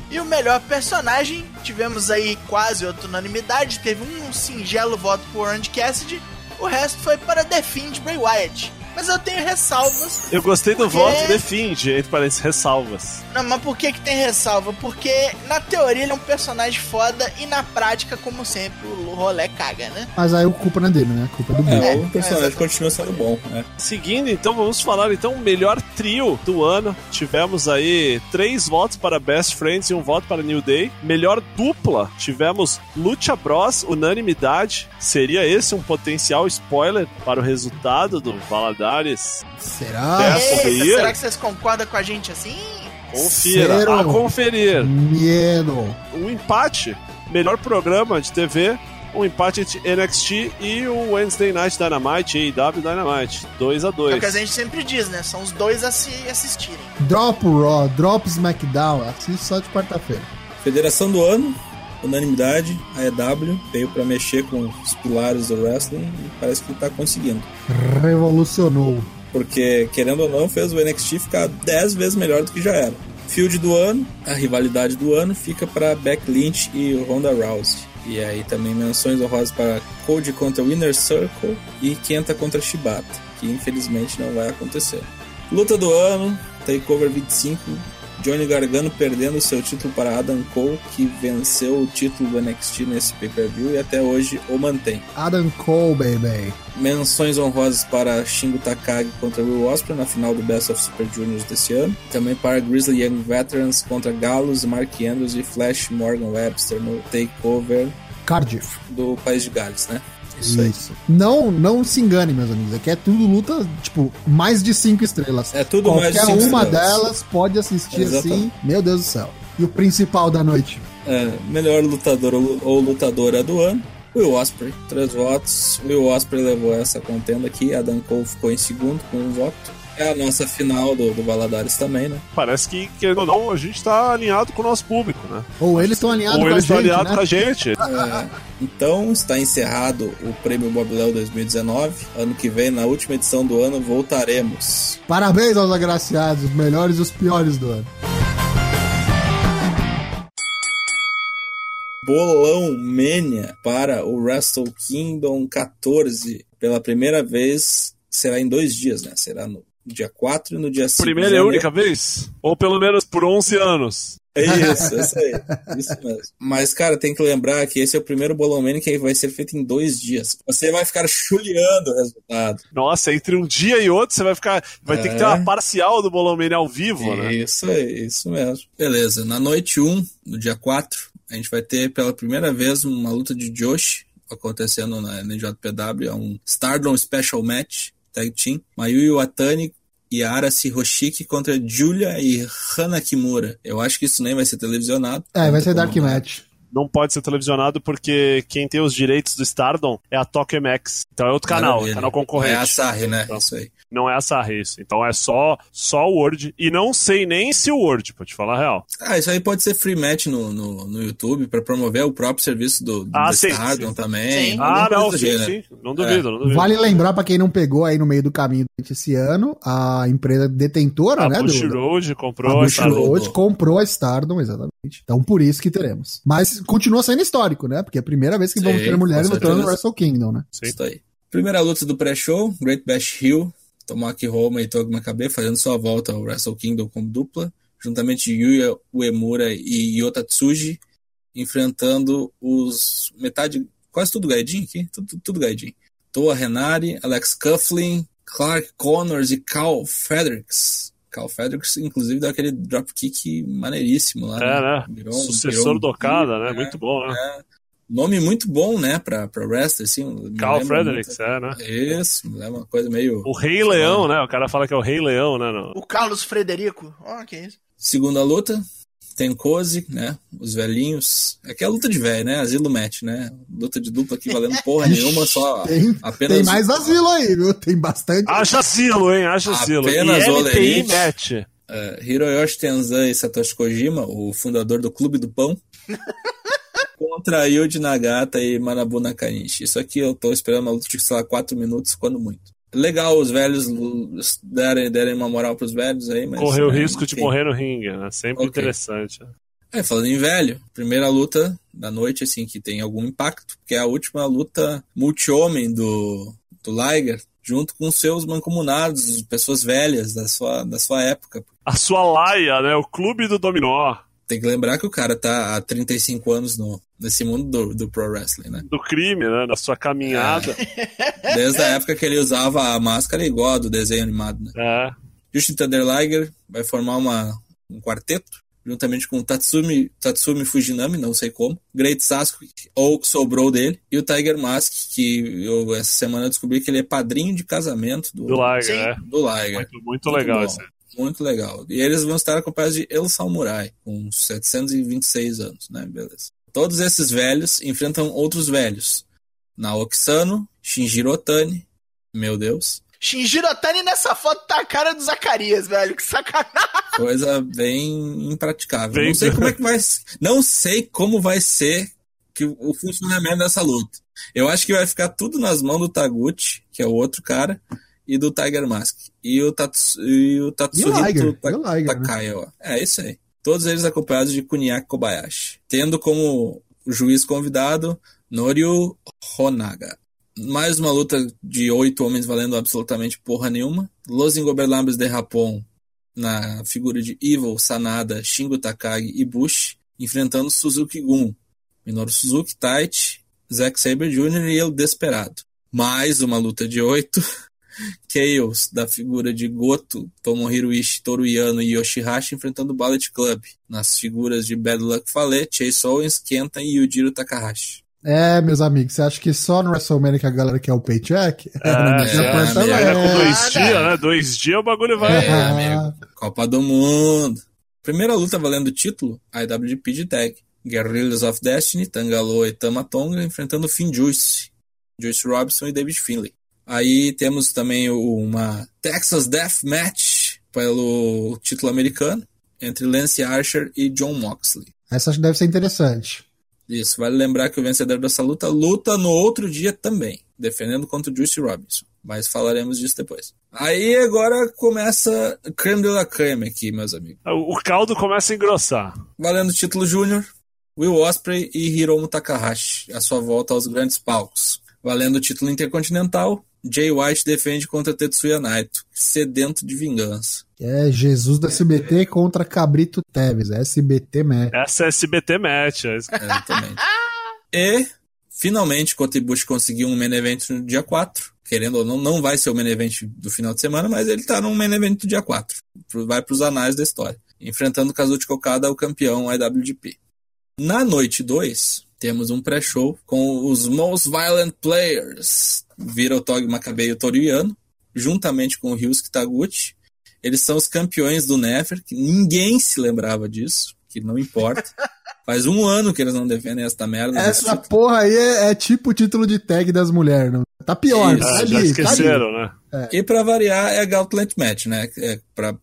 [SPEAKER 1] E o melhor personagem, tivemos aí quase outra unanimidade. Teve um singelo voto por Orange Cassidy. O resto foi para The Fiend Bray Wyatt. Mas eu tenho ressalvas.
[SPEAKER 3] Eu gostei do
[SPEAKER 1] Porque-
[SPEAKER 3] voto defende, entre parênteses, ressalvas.
[SPEAKER 1] Não, mas por que que tem ressalva? Porque na teoria ele é um personagem foda e na prática, como sempre, o rolê caga, né?
[SPEAKER 2] Mas aí a culpa não é dele, né? A culpa é do.
[SPEAKER 4] É,
[SPEAKER 1] É,
[SPEAKER 4] o personagem
[SPEAKER 1] é,
[SPEAKER 4] continua sendo bom, né?
[SPEAKER 3] Seguindo, então, vamos falar então o melhor trio do ano. Tivemos aí três votos para Best Friends e um voto para New Day. Melhor dupla, tivemos Lucha Bros, unanimidade. Seria esse um potencial spoiler para o resultado do Valadares?
[SPEAKER 2] Será?
[SPEAKER 3] É.
[SPEAKER 1] Será que vocês concordam com a gente assim?
[SPEAKER 3] Confira,
[SPEAKER 2] Zero.
[SPEAKER 3] a conferir.
[SPEAKER 2] Medo.
[SPEAKER 3] Um empate, melhor programa de TV. Um empate entre NXT e o Wednesday Night Dynamite, AEW Dynamite. 2 a
[SPEAKER 1] É o
[SPEAKER 3] 2
[SPEAKER 1] que a gente sempre diz, né? São os dois a se assistirem.
[SPEAKER 2] Drop Raw, drop SmackDown. Assiste só de quarta-feira.
[SPEAKER 4] Federação do ano, unanimidade, a EW veio pra mexer com os pilares do wrestling e parece que tá conseguindo.
[SPEAKER 2] Revolucionou.
[SPEAKER 4] Porque, querendo ou não, fez o NXT ficar 10 vezes melhor do que já era. Field do ano, a rivalidade do ano fica para Beck Lynch e Ronda Rousey. E aí também menções honrosas para Cody contra Winner Circle e Kenta contra Shibata, que infelizmente não vai acontecer. Luta do ano, Takeover 25, Johnny Gargano perdendo seu título para Adam Cole, que venceu o título do NXT nesse pay-per-view e até hoje o mantém.
[SPEAKER 2] Adam Cole, baby.
[SPEAKER 4] Menções honrosas para Shingo Takagi contra Will Ospreay na final do Best of Super Juniors desse ano. Também para Grizzly Young Veterans contra Gallows, Mark Andrews e Flash Morgan Webster no Takeover
[SPEAKER 2] Cardiff.
[SPEAKER 4] do País de Gales, né? Isso.
[SPEAKER 2] Isso. Não, não se engane, meus amigos. Aqui é tudo luta, tipo, mais de cinco estrelas.
[SPEAKER 4] É tudo
[SPEAKER 2] Qualquer
[SPEAKER 4] mais de cinco
[SPEAKER 2] uma
[SPEAKER 4] estrelas.
[SPEAKER 2] delas pode assistir
[SPEAKER 4] Exatamente.
[SPEAKER 2] assim. Meu Deus do céu. E o principal da noite?
[SPEAKER 4] É, melhor lutador ou ou lutadora do ano. Will Osprey, três votos. Will Osprey levou essa contenda aqui. Adam Cole ficou em segundo com um voto. É a nossa final do, do Valadares também, né?
[SPEAKER 3] Parece que, querendo ou não, a gente tá alinhado com o nosso público, né?
[SPEAKER 2] Ou eles estão alinhados
[SPEAKER 3] Ou
[SPEAKER 2] com a
[SPEAKER 3] eles estão
[SPEAKER 2] gente,
[SPEAKER 3] alinhados
[SPEAKER 2] né?
[SPEAKER 3] com a gente.
[SPEAKER 4] É, então está encerrado o Prêmio Bob Léo 2019. Ano que vem, na última edição do ano, voltaremos.
[SPEAKER 2] Parabéns aos agraciados, os melhores e os piores do ano.
[SPEAKER 4] Bolão Mania para o Wrestle Kingdom 14. Pela primeira vez, será em dois dias, né? Será no dia 4 e no dia 5.
[SPEAKER 3] Primeira e única vez? Ou pelo menos por 11 anos?
[SPEAKER 4] É isso, isso aí. Isso mesmo. Mas, cara, tem que lembrar que esse é o primeiro Bolão que vai ser feito em dois dias. Você vai ficar chuleando o resultado.
[SPEAKER 3] Nossa, entre um dia e outro você vai ficar. Vai ter que ter
[SPEAKER 4] É.
[SPEAKER 3] uma parcial do Bolão ao vivo, né?
[SPEAKER 4] Isso aí, isso mesmo. Beleza, na noite 1, no dia 4, a gente vai ter pela primeira vez uma luta de Josh acontecendo na NJPW, é um Stardom Special Match Tag Team. Mayuki Watani Yara Hiroshiki contra Julia e Hana Kimura. Eu acho que isso nem vai ser televisionado.
[SPEAKER 2] É, vai ser
[SPEAKER 4] Como
[SPEAKER 2] Dark
[SPEAKER 4] não.
[SPEAKER 2] Match.
[SPEAKER 3] Não pode ser televisionado porque quem tem os direitos do Stardom é a Tokyo MX. Então é outro canal,
[SPEAKER 4] Maravilha.
[SPEAKER 3] canal concorrente.
[SPEAKER 4] É a Sarri, né?
[SPEAKER 3] Então.
[SPEAKER 4] Isso aí.
[SPEAKER 3] Não é a Sarri isso. Então é só, só o Word. E não sei nem se o Word, pra te falar a real.
[SPEAKER 4] Ah, isso aí pode ser free match no, no, no YouTube pra promover o próprio serviço do, do
[SPEAKER 3] Ah, sim,
[SPEAKER 4] Stardom
[SPEAKER 3] sim.
[SPEAKER 4] também.
[SPEAKER 1] Sim.
[SPEAKER 3] Ah, não, sim,
[SPEAKER 4] gênero.
[SPEAKER 3] sim. Não duvido, não duvido.
[SPEAKER 2] Vale lembrar pra quem não pegou aí no meio do caminho durante esse ano, a empresa detentora,
[SPEAKER 3] A
[SPEAKER 2] né?
[SPEAKER 3] Bush
[SPEAKER 2] do,
[SPEAKER 3] Road
[SPEAKER 2] a
[SPEAKER 3] comprou.
[SPEAKER 2] Bush
[SPEAKER 3] Stardom.
[SPEAKER 2] Road comprou a Stardom, exatamente. Então por isso que teremos. Mas continua sendo histórico, né? Porque é a primeira vez que
[SPEAKER 4] Sim,
[SPEAKER 2] vamos ter mulheres lutando no. Wrestle Kingdom, né?
[SPEAKER 3] Sim.
[SPEAKER 4] Isso aí. Primeira luta do pré-show, Great Bash Hill, Tomoaki Roma e Togi Makabe fazendo sua volta ao Wrestle Kingdom como dupla, juntamente Yuya Uemura e Yota Tsuji, enfrentando os metade, quase tudo Gaijin aqui, tudo, tudo, Gaijin. Toa Renari, Alex Coughlin, Clark Connors e Cal Fredericks. Cal Fredericks, inclusive, deu aquele dropkick maneiríssimo lá.
[SPEAKER 3] É, né?
[SPEAKER 4] Virou-
[SPEAKER 3] Sucessor
[SPEAKER 4] virou um
[SPEAKER 3] do Okada, né?
[SPEAKER 4] é,
[SPEAKER 3] Muito bom, né?
[SPEAKER 4] Nome muito bom, né, pra, pra wrestler, assim.
[SPEAKER 3] Carl Fredericks, é, né?
[SPEAKER 4] muito- Isso, é uma coisa meio...
[SPEAKER 3] O Rei Leão, né? O cara fala que é o Rei Leão, né? no-
[SPEAKER 1] O Carlos Frederico. Ó, que isso.
[SPEAKER 4] Segunda luta, tem Cozy, né, os velhinhos. Aqui é a luta de velho, né, asilo match, né, luta de dupla aqui valendo porra nenhuma, só
[SPEAKER 2] Tem,
[SPEAKER 4] apenas...
[SPEAKER 2] tem mais asilo aí, viu? Tem bastante.
[SPEAKER 3] Acha asilo, hein? Acha asilo.
[SPEAKER 4] Apenas
[SPEAKER 3] LTI
[SPEAKER 4] Olerite.
[SPEAKER 3] match.
[SPEAKER 4] Uh, Hiroyoshi Tenzan e Satoshi Kojima, o fundador do Clube do Pão, contra Yuji Nagata e Manabu Nakanishi. Isso aqui eu tô esperando uma luta de, sei lá, 4 minutos, quando muito. Legal os velhos derem, derem uma moral pros velhos aí, mas...
[SPEAKER 3] Correr o
[SPEAKER 4] né,
[SPEAKER 3] risco de morrer no ringue, né? Sempre
[SPEAKER 4] Ok.
[SPEAKER 3] interessante.
[SPEAKER 4] É, falando em velho, primeira luta da noite, assim, que tem algum impacto, porque é a última luta multi-homem do, do Liger, junto com seus mancomunados, pessoas velhas da sua, da sua época.
[SPEAKER 3] A sua laia, né? O clube do dominó.
[SPEAKER 4] Tem que lembrar que o cara tá há 35 anos no, nesse mundo do, do pro wrestling, né?
[SPEAKER 3] Do crime, né? Da sua caminhada.
[SPEAKER 4] Desde a época que ele usava a máscara igual a do desenho animado, né?
[SPEAKER 3] É.
[SPEAKER 4] Justin Thunder Liger vai formar uma, um quarteto, juntamente com Tatsumi, Tatsumi Fujinami, não sei como, Great Sasuke, ou que sobrou dele, e o Tiger Mask, que eu essa semana descobri que ele é padrinho de casamento do,
[SPEAKER 3] Do Liger,
[SPEAKER 1] Sim.
[SPEAKER 3] é.
[SPEAKER 4] do Liger.
[SPEAKER 3] Muito, muito legal
[SPEAKER 4] bom. Muito legal. E eles vão estar acompanhados de El Samurai, com 726 anos, né? Beleza. Todos esses velhos enfrentam outros velhos. Naoki Sano, Shinjiro Otani, meu Deus,
[SPEAKER 1] Shinjiro Otani nessa foto tá a cara do Zacarias, velho. Que sacanagem.
[SPEAKER 4] Coisa bem impraticável.
[SPEAKER 3] Bem-
[SPEAKER 4] Não sei como é que vai. Não sei como vai ser que o funcionamento dessa luta. Eu acho que vai ficar tudo nas mãos do Taguchi, que é o outro cara, e do Tiger Mask. E o, Tatsu, e o Tatsuhito
[SPEAKER 2] Liger,
[SPEAKER 4] Ta-
[SPEAKER 2] e o Liger, né?
[SPEAKER 4] É isso aí. Todos eles acompanhados de Kuniaki Kobayashi. Tendo como juiz convidado Noryu Honaga. Mais uma luta de oito homens valendo absolutamente porra nenhuma. Los Ingobernables de Japão na figura de Evil, Sanada, Shingo Takagi e Bush, enfrentando Suzuki Gun, Minoru Suzuki, Taichi, Zack Sabre Jr. e El Desperado. Mais uma luta de oito. Chaos, da figura de Goto, Tomohiro Ishii, Toru Yano e Yoshihashi enfrentando o Ballet Club, nas figuras de Bad Luck Fale, Chase Owens, Kenta e Yujiro Takahashi.
[SPEAKER 2] É, meus amigos, você acha que só no WrestleMania que a galera quer o paycheck?
[SPEAKER 3] É,
[SPEAKER 2] Na
[SPEAKER 4] é, é,
[SPEAKER 3] Ainda com dois
[SPEAKER 1] Ah,
[SPEAKER 3] dias,
[SPEAKER 1] né?
[SPEAKER 3] né? Dois dias o bagulho vai.
[SPEAKER 4] É,
[SPEAKER 2] Ah.
[SPEAKER 4] amigo. Copa do Mundo. Primeira luta valendo o título, IWGP de tag. Guerrillas of Destiny, Tangaloa e Tamatonga enfrentando Finn Juice, Juice Robinson e David Finlay. Aí temos também uma Texas Death Match pelo título americano entre Lance Archer e John Moxley.
[SPEAKER 2] Essa acho que deve ser interessante.
[SPEAKER 4] Isso, vale lembrar que o vencedor dessa luta luta no outro dia também, defendendo contra o Juice Robinson. Mas falaremos disso depois. Aí agora começa creme de la creme aqui, meus amigos.
[SPEAKER 3] O caldo começa a engrossar.
[SPEAKER 4] Valendo o título júnior, Will Ospreay e Hiromu Takahashi, a sua volta aos grandes palcos. Valendo o título intercontinental, Jay White defende contra Tetsuya Naito, sedento de vingança.
[SPEAKER 2] É Jesus do SBT contra Cabrito Teves. É SBT mesmo.
[SPEAKER 3] Essa é SBT Match. é isso.
[SPEAKER 4] Exatamente. e, finalmente, Kota Ibushi conseguiu um main event no dia 4. Querendo ou não, não vai ser o main event do final de semana, mas ele tá no main event do dia 4. Pro- Vai pros anais da história. Enfrentando Kazuchi Okada, o campeão IWGP. Na noite 2, temos um pré-show com os Most Violent Players. Vira o Togi Makabe e o Toriano, juntamente com o Ryusuke Taguchi Eles são os campeões do Never, que ninguém se lembrava disso, que não importa. Faz um ano que eles não defendem esta merda.
[SPEAKER 2] Essa porra aí é, é, tipo o título de tag das mulheres, não? Tá pior,
[SPEAKER 3] Isso, tá ali, já esqueceram, tá
[SPEAKER 4] né? É. E pra variar é Gauntlet Match, né? É, pra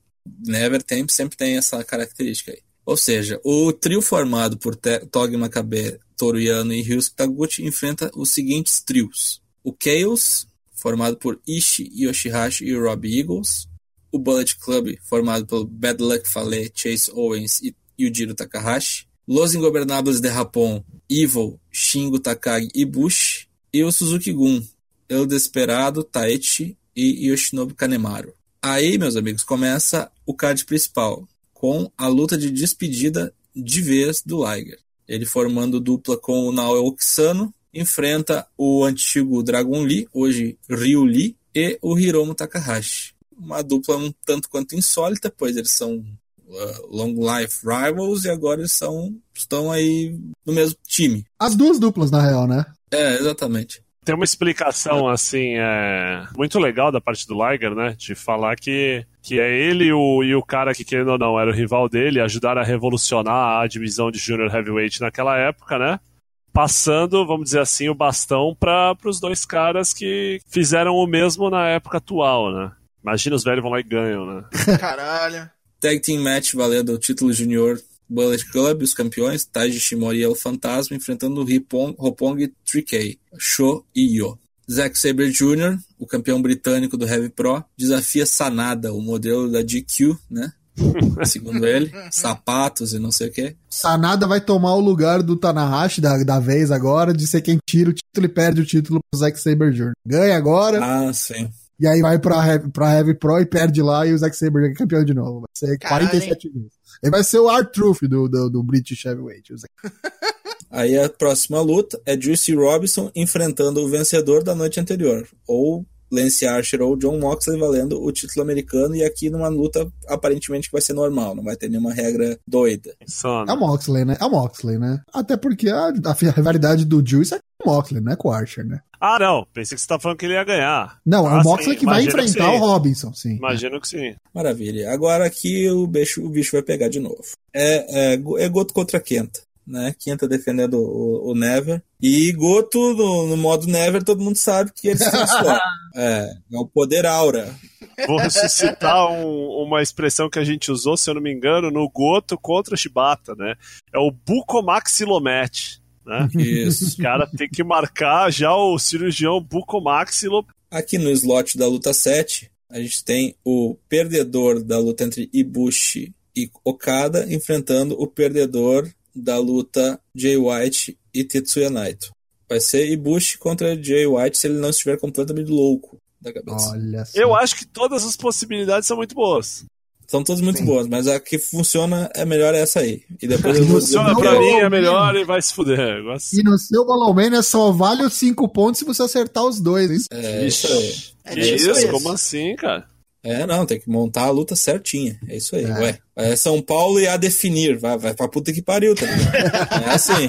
[SPEAKER 4] Never tem, sempre tem essa característica aí. Ou seja, o trio formado por Tog Makabe, Toruyano e Ryusuke Taguchi enfrenta os seguintes trios. O Chaos, formado por Ishi Yoshihashi e Rob Eagles. O Bullet Club, formado por Bad Luck Fale, Chase Owens e Yujiro Takahashi. Los Ingobernables de Japão, Evil, Shingo Takagi e Bush. E o Suzuki Gun, El Desperado, Taichi e Yoshinobu Kanemaru. Aí, meus amigos, começa o card principal com a luta de despedida de vez do Liger. Ele formando dupla com o Sano, enfrenta o antigo Dragon Lee, hoje Ryu Lee, e o Hiromu Takahashi. Uma dupla um tanto quanto insólita, pois eles são uh, long life rivals e agora eles são, estão aí no mesmo time.
[SPEAKER 2] As duas duplas, na real, né?
[SPEAKER 4] É, exatamente.
[SPEAKER 3] Tem uma explicação, assim, é, muito legal da parte do Liger, né? De falar que, que é ele e o, e o cara que, querendo ou não, era o rival dele, ajudaram a revolucionar a divisão de Junior Heavyweight naquela época, né? Passando, vamos dizer assim, o bastão para os dois caras que fizeram o mesmo na época atual, né? Imagina os velhos vão lá e ganham, né?
[SPEAKER 1] Caralho.
[SPEAKER 4] Tag Team Match valendo o título junior Bullet Club, os campeões, Taiji Shimori e o Fantasma, enfrentando o Roppongi Roppongi 3K, Sho e Yo. Zack Sabre Jr., o campeão britânico do Heavy Pro, desafia Sanada, o modelo da GQ, né? Segundo ele, sapatos e não sei o que.
[SPEAKER 2] Sanada vai tomar o lugar do Tanahashi da, da vez agora, de ser quem tira o título e perde o título pro Zack Sabre Jr. Ganha agora.
[SPEAKER 4] Ah, sim.
[SPEAKER 2] E aí vai pra, pra Heavy Pro e perde lá e o Zack Sabre é campeão de novo. Vai ser Caralho. 47 vezes. Ele vai ser o R-Truth do, do, do British Heavyweight.
[SPEAKER 4] Aí a próxima luta é Juicy Robinson enfrentando o vencedor da noite anterior, ou Lance Archer ou John Moxley valendo o título americano e aqui numa luta aparentemente que vai ser normal, não vai ter nenhuma regra doida.
[SPEAKER 2] É o Moxley, né? É o Moxley, né? Até porque a, a rivalidade do Juice é Moxley, não é com o Archer, né?
[SPEAKER 3] Ah, não. Pensei que você tá falando que ele ia ganhar.
[SPEAKER 2] Não,
[SPEAKER 3] ah,
[SPEAKER 2] é o Moxley sim, que vai enfrentar que o Robinson, sim.
[SPEAKER 3] Imagino que sim.
[SPEAKER 4] Maravilha. Agora aqui o bicho, o bicho vai pegar de novo. É, é, é Goto contra Kenta né? Quinta defendendo o, o Never. E Goto, no, no, modo Never, todo mundo sabe que ele se transforma. é, é o poder aura.
[SPEAKER 3] Vou ressuscitar um, uma expressão que a gente usou, se eu não me engano, no Goto contra Shibata, né? É o bucomaxilomet. Né?
[SPEAKER 4] Isso.
[SPEAKER 3] O cara tem que marcar já o cirurgião bucomaxilo.
[SPEAKER 4] Aqui no slot da luta 7, a gente tem o perdedor da luta entre Ibushi e Okada enfrentando o perdedor da luta Jay White e Tetsuya Naito. Vai ser Ibushi contra Jay White se ele não estiver completamente louco da cabeça.
[SPEAKER 2] Olha
[SPEAKER 3] só. Eu acho que todas as possibilidades são muito boas.
[SPEAKER 4] São todas muito Sim. boas, mas a que funciona é melhor essa aí. E depois
[SPEAKER 3] eu vou Funciona pra mim é melhor e vai se fuder.
[SPEAKER 2] E no seu Balomania só vale os 5 pontos se você acertar os dois, hein?
[SPEAKER 4] É, isso aí.
[SPEAKER 3] É isso, isso, como assim, cara?
[SPEAKER 4] É, não, tem que montar a luta certinha. É isso aí. É. Ué, é São Paulo e a definir. Vai, vai pra puta que pariu, tá ligado? É assim.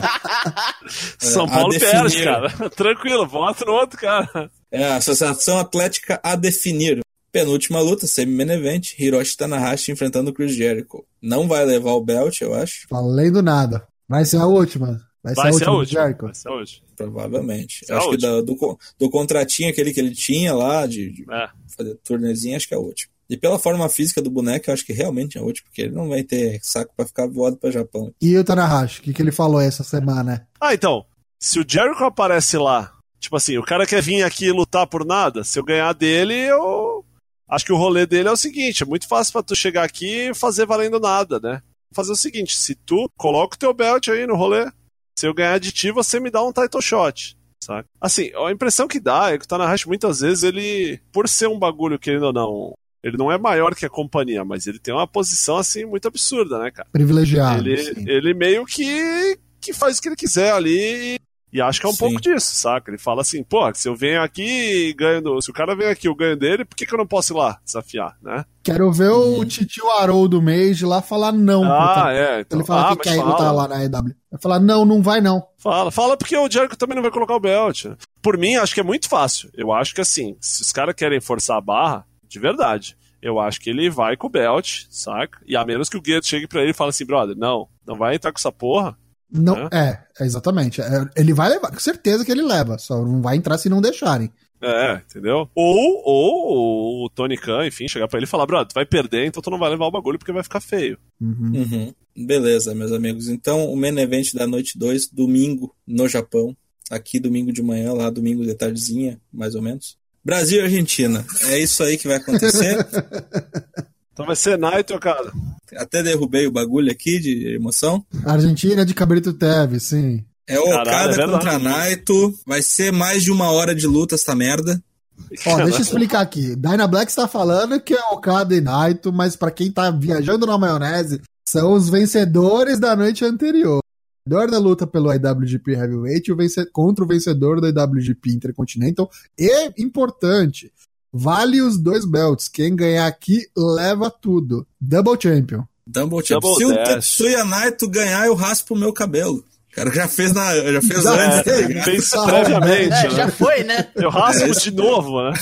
[SPEAKER 3] São Paulo perde, cara. Tranquilo, vota no outro, cara.
[SPEAKER 4] É a Associação Atlética a definir. Penúltima luta, semi-main event, Hiroshi Tanahashi enfrentando Chris Jericho. Não vai levar o belt, eu acho.
[SPEAKER 2] Falei do nada. Vai ser a última.
[SPEAKER 3] Vai, vai ser, a última. Jericho. Vai ser a última.
[SPEAKER 4] Provavelmente. Acho que do, do, do, contratinho aquele que ele tinha lá, de, de é. fazer turnezinho, acho que é a última. E pela forma física do boneco, eu acho que realmente é útil, porque ele não vai ter saco para ficar voado para Japão.
[SPEAKER 2] E o Tanahashi, o que, que ele falou essa semana?
[SPEAKER 3] Ah, então. Se o Jericho aparece lá, tipo assim, o cara quer vir aqui lutar por nada, se eu ganhar dele, eu. Acho que o rolê dele é o seguinte: é muito fácil para tu chegar aqui e fazer valendo nada, né? Fazer o seguinte: se tu coloca o teu belt aí no rolê, se eu ganhar de ti, você me dá um title shot. Saca? Assim, a impressão que dá é que o Tanahashi muitas vezes ele, por ser um bagulho querendo ou não, ele não é maior que a companhia, mas ele tem uma posição assim muito absurda, né, cara?
[SPEAKER 2] Privilegiado.
[SPEAKER 3] Ele, ele meio que, que faz o que ele quiser ali e acho que é um Sim. pouco disso, saca? Ele fala assim, pô, se eu venho aqui e ganho. Se o cara vem aqui e eu ganho dele, por que, que eu não posso ir lá desafiar, né?
[SPEAKER 2] Quero ver o hum. Titio Haroldo Mage lá falar não.
[SPEAKER 3] Ah, é. Então,
[SPEAKER 2] ele fala
[SPEAKER 3] ah,
[SPEAKER 2] que quer fala. lutar lá na EW. Vai falar, não, não vai não.
[SPEAKER 3] Fala, fala porque o Jericho também não vai colocar o belt. Por mim, acho que é muito fácil. Eu acho que assim, se os caras querem forçar a barra, de verdade, eu acho que ele vai com o belt, saca? E a menos que o Guedes chegue pra ele e fale assim, brother, não, não vai entrar com essa porra.
[SPEAKER 2] Não, é, é exatamente. É, ele vai levar, com certeza que ele leva, só não vai entrar se não deixarem.
[SPEAKER 3] É, entendeu? Ou, ou o Tony Khan, enfim, chegar pra ele e falar, brother, tu vai perder, então tu não vai levar o bagulho porque vai ficar feio.
[SPEAKER 2] Uhum.
[SPEAKER 4] Uhum. Beleza, meus amigos. Então, o main event da noite 2, domingo, no Japão. Aqui, domingo de manhã, lá, domingo de tardezinha, mais ou menos. Brasil e Argentina. É isso aí que vai acontecer.
[SPEAKER 3] Então vai ser Naito, cara.
[SPEAKER 4] Até derrubei o bagulho aqui de emoção.
[SPEAKER 2] Argentina de Cabrito Teve, sim.
[SPEAKER 4] É o
[SPEAKER 3] Caralho,
[SPEAKER 4] Okada
[SPEAKER 3] é
[SPEAKER 4] contra Naito. Vai ser mais de uma hora de luta essa merda.
[SPEAKER 2] Ó, deixa eu explicar aqui. Dyna Black está falando que é Okada e Naito, mas pra quem tá viajando na maionese, são os vencedores da noite anterior. O vencedor da luta pelo IWGP Heavyweight e o contra o vencedor da IWGP Intercontinental. E, importante, vale os dois belts. Quem ganhar aqui, leva tudo. Double Champion.
[SPEAKER 4] Double champ.
[SPEAKER 3] Double
[SPEAKER 4] Se o. Tetsuya Naito ganhar, eu raspo o meu cabelo. O cara já fez, na, já fez
[SPEAKER 2] Já
[SPEAKER 4] antes, tá
[SPEAKER 2] fez. Tá,
[SPEAKER 3] previamente,
[SPEAKER 1] É,
[SPEAKER 3] né?
[SPEAKER 1] já foi, né?
[SPEAKER 3] Eu raspo de novo, né?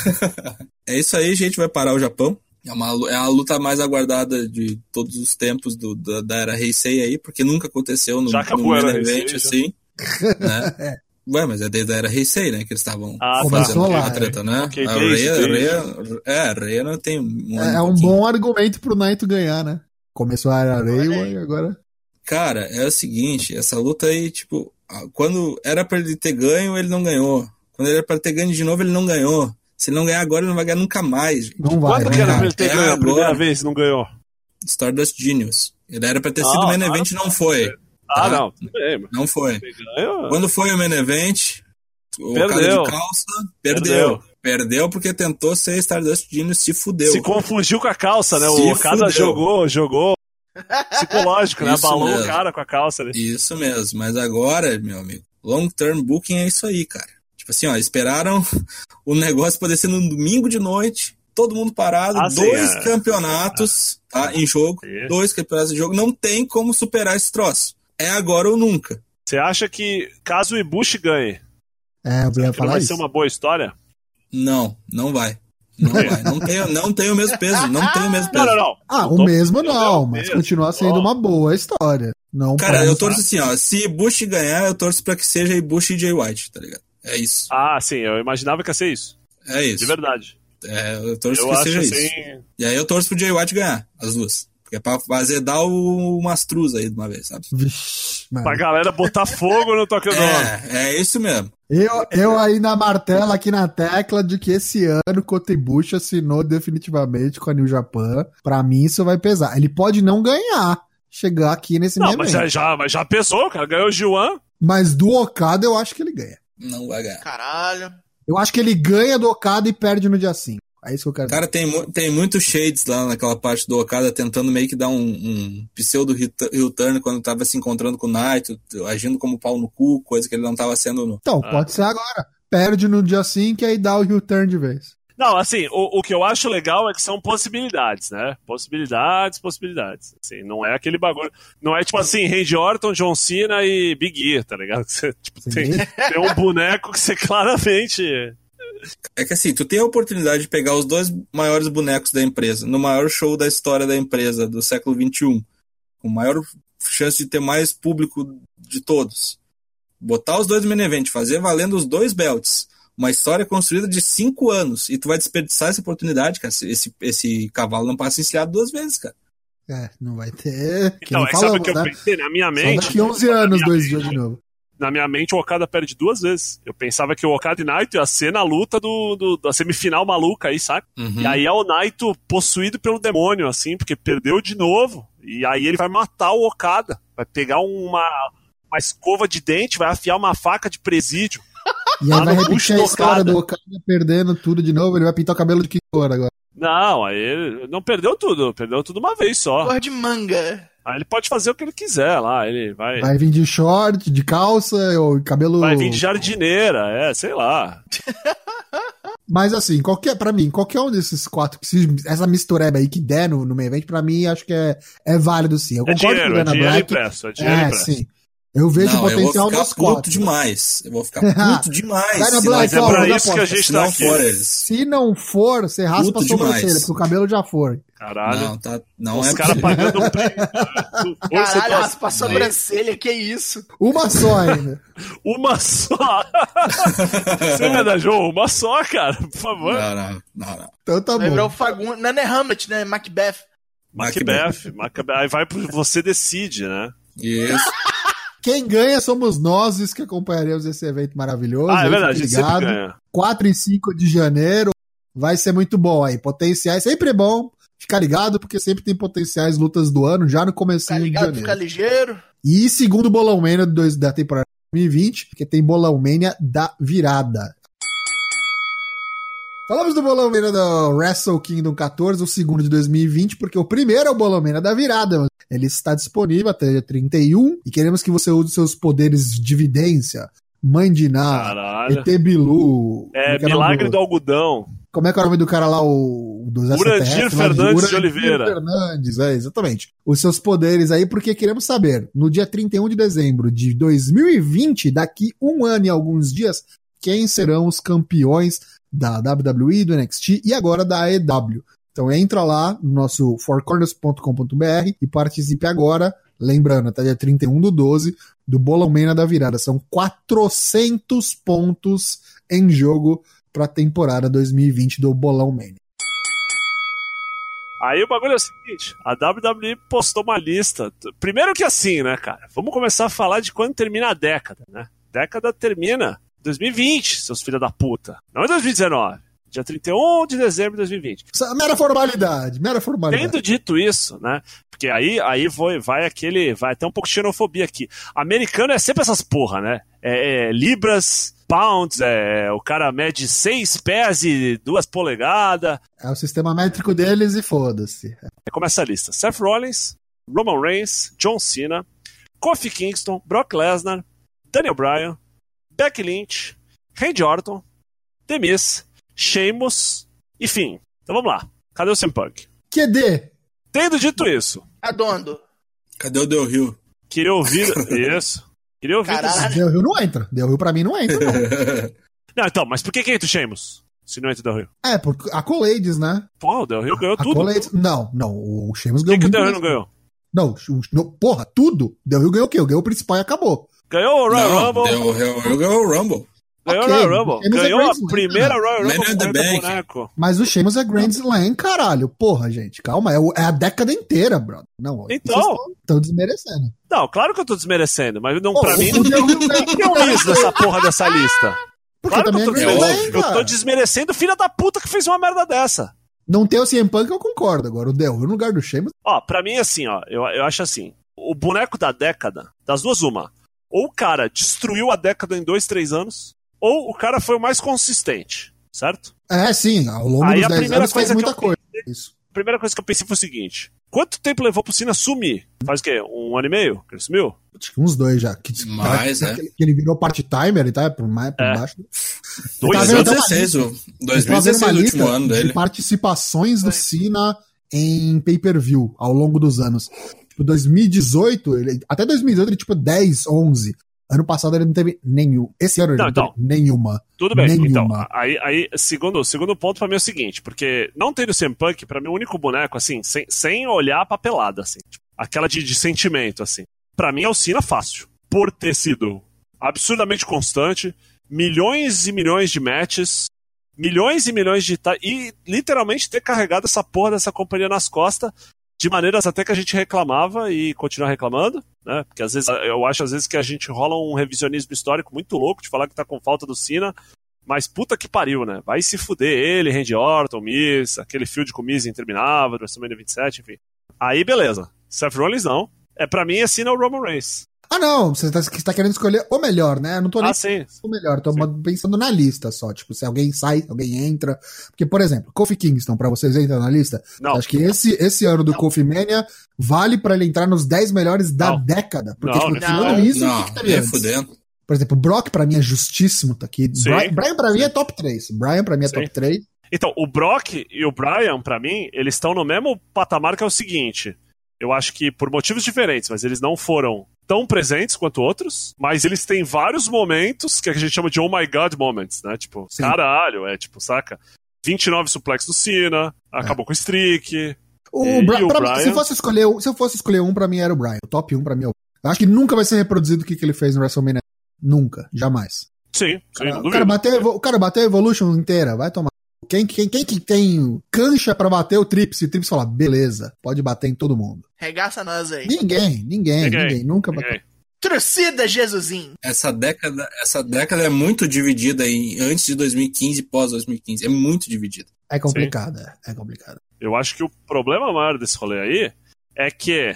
[SPEAKER 4] É isso aí, gente. Vai parar o Japão. É, uma, é a luta mais aguardada de todos os tempos do, da, da era Heisei aí, porque nunca aconteceu no,
[SPEAKER 3] Já
[SPEAKER 4] no
[SPEAKER 3] acabou a era
[SPEAKER 4] main
[SPEAKER 3] Heisei,
[SPEAKER 4] event assim. né? Ué, mas é desde a era Heisei, né? Que eles estavam
[SPEAKER 3] Ah, tá.
[SPEAKER 4] fazendo
[SPEAKER 2] lá,
[SPEAKER 4] a treta, né?
[SPEAKER 3] Ok,
[SPEAKER 4] a Rhea,
[SPEAKER 3] desde.
[SPEAKER 4] Rhea- é, a Rhea não tem um
[SPEAKER 2] É, é um bom argumento pro Naito ganhar, né? Começou a era
[SPEAKER 1] aí.
[SPEAKER 2] e agora.
[SPEAKER 4] Cara, é o seguinte, essa luta aí, tipo, quando era pra ele ter ganho, ele não ganhou. Quando era pra ter ganho de novo, ele não ganhou. Se ele não ganhar agora, ele não vai ganhar nunca mais. gente.
[SPEAKER 2] Não vai.
[SPEAKER 3] Quando
[SPEAKER 2] né?
[SPEAKER 3] que era
[SPEAKER 4] É,
[SPEAKER 3] pra ele ter
[SPEAKER 4] é
[SPEAKER 3] ganho a primeira vez e não ganhou?
[SPEAKER 4] Stardust Genius. Ele era pra ter
[SPEAKER 3] Ah,
[SPEAKER 4] sido main
[SPEAKER 3] ah,
[SPEAKER 4] event e não foi.
[SPEAKER 3] Ah,
[SPEAKER 4] Tá.
[SPEAKER 3] não. Bem,
[SPEAKER 4] Não foi.
[SPEAKER 3] ganhou.
[SPEAKER 4] Quando foi o main event, o
[SPEAKER 3] Perdeu.
[SPEAKER 4] cara de calça perdeu.
[SPEAKER 3] Perdeu.
[SPEAKER 4] perdeu. porque tentou ser Stardust Genius, se fudeu.
[SPEAKER 3] Se confundiu com a calça, né?
[SPEAKER 4] Se
[SPEAKER 3] o Okada
[SPEAKER 4] fudeu.
[SPEAKER 3] jogou, jogou. Psicológico, né?
[SPEAKER 4] Isso
[SPEAKER 3] Abalou o cara com a calça ali.
[SPEAKER 4] Isso mesmo, mas agora, meu amigo, long term booking é isso aí, cara. Tipo assim, ó, esperaram o negócio poder ser no domingo de noite, todo mundo parado,
[SPEAKER 3] Ah, sim,
[SPEAKER 4] dois
[SPEAKER 3] é.
[SPEAKER 4] campeonatos tá, em jogo,
[SPEAKER 3] Isso.
[SPEAKER 4] dois campeonatos em jogo, não tem como superar esse troço. É agora ou nunca.
[SPEAKER 3] Você acha que caso o Ibushi ganhe,
[SPEAKER 2] É, eu ia falar
[SPEAKER 3] vai
[SPEAKER 2] isso.
[SPEAKER 3] ser uma boa história?
[SPEAKER 4] Não, não vai. Não vai. Não tem, não tem o mesmo peso, não tem o mesmo peso.
[SPEAKER 3] Não, não, não.
[SPEAKER 2] Ah,
[SPEAKER 3] Não
[SPEAKER 2] o
[SPEAKER 3] tô-
[SPEAKER 2] mesmo
[SPEAKER 3] não,
[SPEAKER 2] mas continua sendo uma boa história. Não
[SPEAKER 4] Cara, eu torço assim, ó, se Bush ganhar, eu torço pra que seja Ibushi e Jay White, tá ligado? É isso.
[SPEAKER 3] Ah, sim, eu imaginava que ia ser isso.
[SPEAKER 4] É isso.
[SPEAKER 3] De verdade.
[SPEAKER 4] É, eu torço
[SPEAKER 3] Eu
[SPEAKER 4] que seja
[SPEAKER 3] assim.
[SPEAKER 4] isso. E aí eu torço pro Jay White ganhar, as duas. Porque é pra azedar o Mastruz aí de uma vez, sabe?
[SPEAKER 2] Vixe, mano.
[SPEAKER 3] Pra galera botar fogo no Tokyo Dome.
[SPEAKER 4] É, é isso mesmo.
[SPEAKER 2] Eu, eu aí na martela aqui na tecla de que esse ano Kotebushi assinou definitivamente com a New Japan. Pra mim isso vai pesar. Ele pode não ganhar, chegar aqui nesse
[SPEAKER 3] Não,
[SPEAKER 2] momento.
[SPEAKER 3] mas já, já, mas já pesou, cara. Ganhou o G1.
[SPEAKER 2] Mas do Okada eu acho que ele ganha.
[SPEAKER 4] Não vai ganhar.
[SPEAKER 1] Caralho.
[SPEAKER 2] Eu acho que ele ganha do Okada e perde no dia 5. É isso que eu quero dizer.
[SPEAKER 4] Cara, tem, mu- tem muitos shades lá naquela parte do Okada tentando meio que dar um, um pseudo retu- return quando tava se encontrando com o Naito, agindo como pau no cu, coisa que ele não tava sendo no.
[SPEAKER 2] Então,
[SPEAKER 3] Ah.
[SPEAKER 2] pode ser agora. Perde no dia 5 e aí dá o return de vez.
[SPEAKER 3] Não, assim, o, o que eu acho legal é que são possibilidades, né? Possibilidades, possibilidades. Assim, não é aquele bagulho. Não é tipo assim, Randy Orton, John Cena e Big E, tá ligado? Você, tipo, tem, tem um boneco que você claramente.
[SPEAKER 4] É que assim, tu tem a oportunidade de pegar os dois maiores bonecos da empresa, no maior show da história da empresa do século XXI, com maior chance de ter mais público de todos. Botar os dois no main event, fazer valendo os dois belts. Uma história construída de cinco anos. E tu vai desperdiçar essa oportunidade, cara. Esse, esse cavalo não passa enciado duas vezes, cara.
[SPEAKER 2] É, não vai ter. Que
[SPEAKER 3] Então, é que sabe o que eu
[SPEAKER 2] né?
[SPEAKER 3] pensei na minha
[SPEAKER 2] Só
[SPEAKER 3] mente?
[SPEAKER 2] daqui 11 anos, dois dias de novo.
[SPEAKER 3] Na minha mente, o Okada perde duas vezes. Eu pensava que o Okada e Naito ia ser na luta do, do- da semifinal maluca aí, saca?
[SPEAKER 4] Uhum.
[SPEAKER 3] E aí é o Naito possuído pelo demônio, assim, porque perdeu de novo. E aí ele vai matar o Okada. Vai pegar uma, uma escova de dente, vai afiar uma faca de presídio.
[SPEAKER 2] E aí vai repetir a história do Okada perdendo tudo de novo. Ele vai pintar o cabelo de que cor agora?
[SPEAKER 3] Não, aí ele não perdeu tudo, perdeu tudo uma vez só.
[SPEAKER 1] Cor de manga.
[SPEAKER 3] Aí ele pode fazer o que ele quiser lá, ele vai. Vai,
[SPEAKER 2] Vai vir de short, de calça, ou cabelo.
[SPEAKER 3] vir de jardineira, é, sei lá.
[SPEAKER 2] Mas assim, qualquer, pra mim, qualquer um desses quatro, essa mistureba aí que der no, no meio evento, pra mim, acho que é, é válido sim. Eu
[SPEAKER 3] É
[SPEAKER 2] concordo
[SPEAKER 3] dinheiro,
[SPEAKER 2] com o
[SPEAKER 3] é
[SPEAKER 2] Dana
[SPEAKER 3] dinheiro
[SPEAKER 2] Black.
[SPEAKER 3] impresso, é dinheiro
[SPEAKER 2] É,
[SPEAKER 3] impresso.
[SPEAKER 2] sim. Eu vejo
[SPEAKER 4] Não,
[SPEAKER 2] o
[SPEAKER 4] eu vou
[SPEAKER 2] potencial
[SPEAKER 4] ficar
[SPEAKER 2] nos
[SPEAKER 4] puto
[SPEAKER 2] quatro.
[SPEAKER 4] demais. Eu vou ficar puto demais.
[SPEAKER 2] Vai na
[SPEAKER 4] se
[SPEAKER 2] Black,
[SPEAKER 3] Mas é pra isso que a gente
[SPEAKER 4] se
[SPEAKER 3] tá
[SPEAKER 4] não
[SPEAKER 3] aqui.
[SPEAKER 4] for eles.
[SPEAKER 2] Se não for, você raspa
[SPEAKER 4] Puto
[SPEAKER 2] a sobrancelha,
[SPEAKER 4] demais.
[SPEAKER 2] porque o cabelo já foi.
[SPEAKER 3] Caralho.
[SPEAKER 4] Não, tá, não
[SPEAKER 3] Os
[SPEAKER 4] é
[SPEAKER 3] caras pagando um prêmio.
[SPEAKER 1] Caralho,
[SPEAKER 3] tá-
[SPEAKER 1] raspa a sobrancelha, que isso?
[SPEAKER 2] Uma só ainda.
[SPEAKER 3] Uma só. Você é da João? Uma só, cara, por favor.
[SPEAKER 4] Não, não, não, não.
[SPEAKER 2] Então tá
[SPEAKER 1] Lembrou o
[SPEAKER 2] bom.
[SPEAKER 1] Fagundes. Não é Hamlet, né? Macbeth.
[SPEAKER 3] Macbeth, Macbeth. Aí vai pro você decide, né?
[SPEAKER 4] Isso.
[SPEAKER 2] Quem ganha somos nós, os que acompanharemos esse evento maravilhoso.
[SPEAKER 3] Ah, é verdade, a
[SPEAKER 2] fique
[SPEAKER 3] gente sempre
[SPEAKER 2] ligado.
[SPEAKER 3] ganha.
[SPEAKER 2] 4 e 5 de janeiro. Vai ser muito bom aí. Potenciais, sempre é bom ficar ligado, porque sempre tem potenciais lutas do ano, já no começo
[SPEAKER 1] Fica
[SPEAKER 2] de
[SPEAKER 1] ligado,
[SPEAKER 2] janeiro.
[SPEAKER 1] fica ligeiro.
[SPEAKER 2] E segundo o Bolão Mania da temporada 2020, porque tem Bolão Mania da virada. Falamos do Bolão Mania do Wrestle Kingdom 14, o segundo de 2020, porque o primeiro é o Bolão Mania da virada. Ele está disponível até dia 31 e queremos que você use seus poderes de vidência. Mãe de Ná,
[SPEAKER 3] Caralho.
[SPEAKER 2] ET Bilu.
[SPEAKER 3] É,
[SPEAKER 2] o nome
[SPEAKER 3] Milagre
[SPEAKER 2] do
[SPEAKER 3] Algodão.
[SPEAKER 2] Como é que é o nome do cara lá, o dos
[SPEAKER 3] Urandir Fernandes de
[SPEAKER 2] Urandir
[SPEAKER 3] Oliveira.
[SPEAKER 2] Fernandes, é, exatamente. Os seus poderes aí, porque queremos saber, no dia 31 de dezembro de 2020, daqui um ano e alguns dias, quem serão os campeões da WWE, do NXT e agora da AEW. Então entra lá no nosso fourcorners.com.br e participe agora. Lembrando, até dia 31 do 12, do Bolão Mania da Virada. São 400 pontos em jogo para a temporada 2020 do Bolão Mania.
[SPEAKER 3] Aí o bagulho é o seguinte: a WWE postou uma lista. Primeiro que assim, né, cara? Vamos começar a falar de quando termina a década, né? Década termina em 2020, seus filhos da puta. Não em 2019. Dia 31 de dezembro de 2020.
[SPEAKER 2] Essa Mera formalidade, mera formalidade.
[SPEAKER 3] Tendo dito isso, né? Porque aí, aí vai, vai aquele. Vai até um pouco de xenofobia aqui. Americano é sempre essas porra, né? É, é libras, pounds, é, o cara mede 6 pés e 2 polegadas.
[SPEAKER 2] É o sistema métrico deles e foda-se.
[SPEAKER 3] Começa a lista: Seth Rollins, Roman Reigns, John Cena, Kofi Kingston, Brock Lesnar, Daniel Bryan, Becky Lynch, Randy Orton, The Miz, Sheamus e Finn. Então vamos lá. Cadê o CM Punk?
[SPEAKER 2] QD.
[SPEAKER 3] Tendo dito isso,
[SPEAKER 1] Adondo.
[SPEAKER 4] Cadê o Del Rio?
[SPEAKER 3] queria ouvir. isso. Queria ouvir.
[SPEAKER 1] Caralho.
[SPEAKER 2] Del Rio não entra. Del Rio pra mim não entra, não.
[SPEAKER 3] Não, então, mas por que que entra o Sheamus? Se não entra o Del Rio.
[SPEAKER 2] É, porque Accolades, né?
[SPEAKER 3] Pô, o Del Rio ganhou tudo.
[SPEAKER 2] Accolades. Não, não. O Sheamus
[SPEAKER 3] Por
[SPEAKER 2] ganhou
[SPEAKER 3] que, que o Del Rio não ganhou?
[SPEAKER 2] Não, o- no- porra, tudo. Del Rio ganhou o quê? Ganhou o principal e acabou.
[SPEAKER 3] Ganhou o Royal
[SPEAKER 4] Não,
[SPEAKER 3] Rumble.
[SPEAKER 4] Del Rio ganhou o Rumble.
[SPEAKER 3] Ganhou
[SPEAKER 2] Ok,
[SPEAKER 3] o Royal Rumble.
[SPEAKER 2] É
[SPEAKER 3] Ganhou a primeira
[SPEAKER 2] cara.
[SPEAKER 3] Royal Rumble
[SPEAKER 4] in the
[SPEAKER 3] com 40
[SPEAKER 4] Bank.
[SPEAKER 3] boneco.
[SPEAKER 2] Mas o Sheamus é Grand Slam, caralho. Porra, gente, calma. É, o- é a década inteira, brother. Não,
[SPEAKER 3] Então.
[SPEAKER 2] Estão desmerecendo.
[SPEAKER 3] Não, claro que eu tô desmerecendo, mas não,
[SPEAKER 2] Pô,
[SPEAKER 3] pra mim Não tem um Miz nessa porra dessa lista.
[SPEAKER 2] Porque
[SPEAKER 3] Claro que eu tô,
[SPEAKER 2] é
[SPEAKER 4] desmerecendo.
[SPEAKER 3] Eu tô desmerecendo o filho da puta que fez uma merda dessa.
[SPEAKER 2] Não ter o CM Punk, eu concordo. Agora, o Del no lugar do Sheamus,
[SPEAKER 3] Ó, pra mim, assim, ó, eu, eu acho assim, o boneco da década, das duas, uma, ou o cara destruiu a década em dois, três anos, ou o cara foi o mais consistente, certo?
[SPEAKER 2] É, sim, ao longo
[SPEAKER 3] Aí
[SPEAKER 2] dos
[SPEAKER 3] a
[SPEAKER 2] 10
[SPEAKER 3] primeira
[SPEAKER 2] anos fez
[SPEAKER 3] coisa que
[SPEAKER 2] muita coisa. Isso.
[SPEAKER 3] A primeira coisa que eu pensei foi o seguinte, quanto tempo levou pro Cena sumir? Faz o quê? Um ano e meio que ele sumiu?
[SPEAKER 2] Acho que uns dois já. Que,
[SPEAKER 4] Mais,
[SPEAKER 2] que,
[SPEAKER 4] é.
[SPEAKER 2] que ele virou part-timer e tá por, mais, por
[SPEAKER 3] É.
[SPEAKER 2] baixo.
[SPEAKER 3] Dois
[SPEAKER 2] Tá vendo?
[SPEAKER 3] anos?
[SPEAKER 4] 2016, o
[SPEAKER 2] Eu tava vendo
[SPEAKER 4] 2016
[SPEAKER 2] uma
[SPEAKER 4] o último ano
[SPEAKER 2] de
[SPEAKER 4] dele.
[SPEAKER 2] participações do Cena em pay-per-view ao longo dos anos. Tipo, 2018, ele, até 2018 ele tipo 10, 11. Ano passado ele não teve nenhum. Esse ano ele
[SPEAKER 3] Não,
[SPEAKER 2] não,
[SPEAKER 3] então.
[SPEAKER 2] teve nenhuma.
[SPEAKER 3] Tudo bem,
[SPEAKER 2] Nenhuma.
[SPEAKER 3] então, aí, aí segundo, segundo ponto pra mim é o seguinte, porque não tendo o CM Punk, pra mim o único boneco, assim, sem, sem olhar pra pelada, assim, tipo, aquela de, de sentimento, assim, pra mim é o Cena fácil, por ter sido absurdamente constante, milhões e milhões de matches, milhões e milhões de... e literalmente ter carregado essa porra dessa companhia nas costas, de maneiras até que a gente reclamava e continua reclamando, né? Porque às vezes eu acho às vezes que a gente rola um revisionismo histórico muito louco de falar que tá com falta do Cena, mas puta que pariu, né? Vai se fuder ele, Randy Orton, Miz, aquele field com o Miz interminável, do WrestleMania 27, enfim. Aí beleza. Seth Rollins não. É pra mim é Cena ou Roman Reigns.
[SPEAKER 2] Ah, não, você tá, você tá querendo escolher o melhor, né? Eu não tô nem
[SPEAKER 3] Ah, sim.
[SPEAKER 2] o melhor, tô pensando na lista só. Tipo, se alguém sai, alguém entra. Porque, por exemplo, Kofi Kingston, pra vocês entrar na lista,
[SPEAKER 3] Não.
[SPEAKER 2] acho que esse, esse ano do Kofi Mania vale pra ele entrar nos 10 melhores da
[SPEAKER 3] Não.
[SPEAKER 2] década. Porque,
[SPEAKER 3] Não,
[SPEAKER 2] tipo,
[SPEAKER 3] não.
[SPEAKER 2] isso, o
[SPEAKER 4] Não,
[SPEAKER 2] que que antes?
[SPEAKER 4] fudendo.
[SPEAKER 2] Por exemplo, Brock pra mim é justíssimo, tá aqui.
[SPEAKER 3] Sim.
[SPEAKER 2] Brian, Brian pra mim é top 3. Brian pra mim é
[SPEAKER 3] Sim.
[SPEAKER 2] top 3.
[SPEAKER 3] Então, o Brock e o Brian, pra mim, eles estão no mesmo patamar que é o seguinte. Eu acho que por motivos diferentes, mas eles não foram tão presentes quanto outros, mas eles têm vários momentos que a gente chama de oh my god moments, né? Tipo,
[SPEAKER 2] Sim.
[SPEAKER 3] caralho, é tipo, saca? 29 suplex do Cena, acabou com o streak.
[SPEAKER 2] O Bra-
[SPEAKER 3] o
[SPEAKER 2] mim,
[SPEAKER 3] Brian?
[SPEAKER 2] se, fosse escolher, se eu fosse escolher um, pra mim era o Brian. O top 1 pra mim é o Eu acho que nunca vai ser reproduzido o que, que ele fez no WrestleMania. Nunca, jamais.
[SPEAKER 3] Sim, sim, não
[SPEAKER 2] o, cara bateu, o cara bateu a Evolution inteira, vai tomar. Quem, quem, quem que tem cancha pra bater o Trips? E o Trips fala, beleza, pode bater em todo mundo.
[SPEAKER 1] Regaça nós aí.
[SPEAKER 2] Ninguém, ninguém,
[SPEAKER 3] Ninguém,
[SPEAKER 2] ninguém. Nunca bateu.
[SPEAKER 3] Ninguém.
[SPEAKER 1] Torcida Jesusinho.
[SPEAKER 4] Essa década, essa década é muito dividida em antes de 2015 e pós 2015. É muito dividida.
[SPEAKER 2] É complicado, é, é complicado.
[SPEAKER 3] Eu acho que o problema maior desse rolê aí é que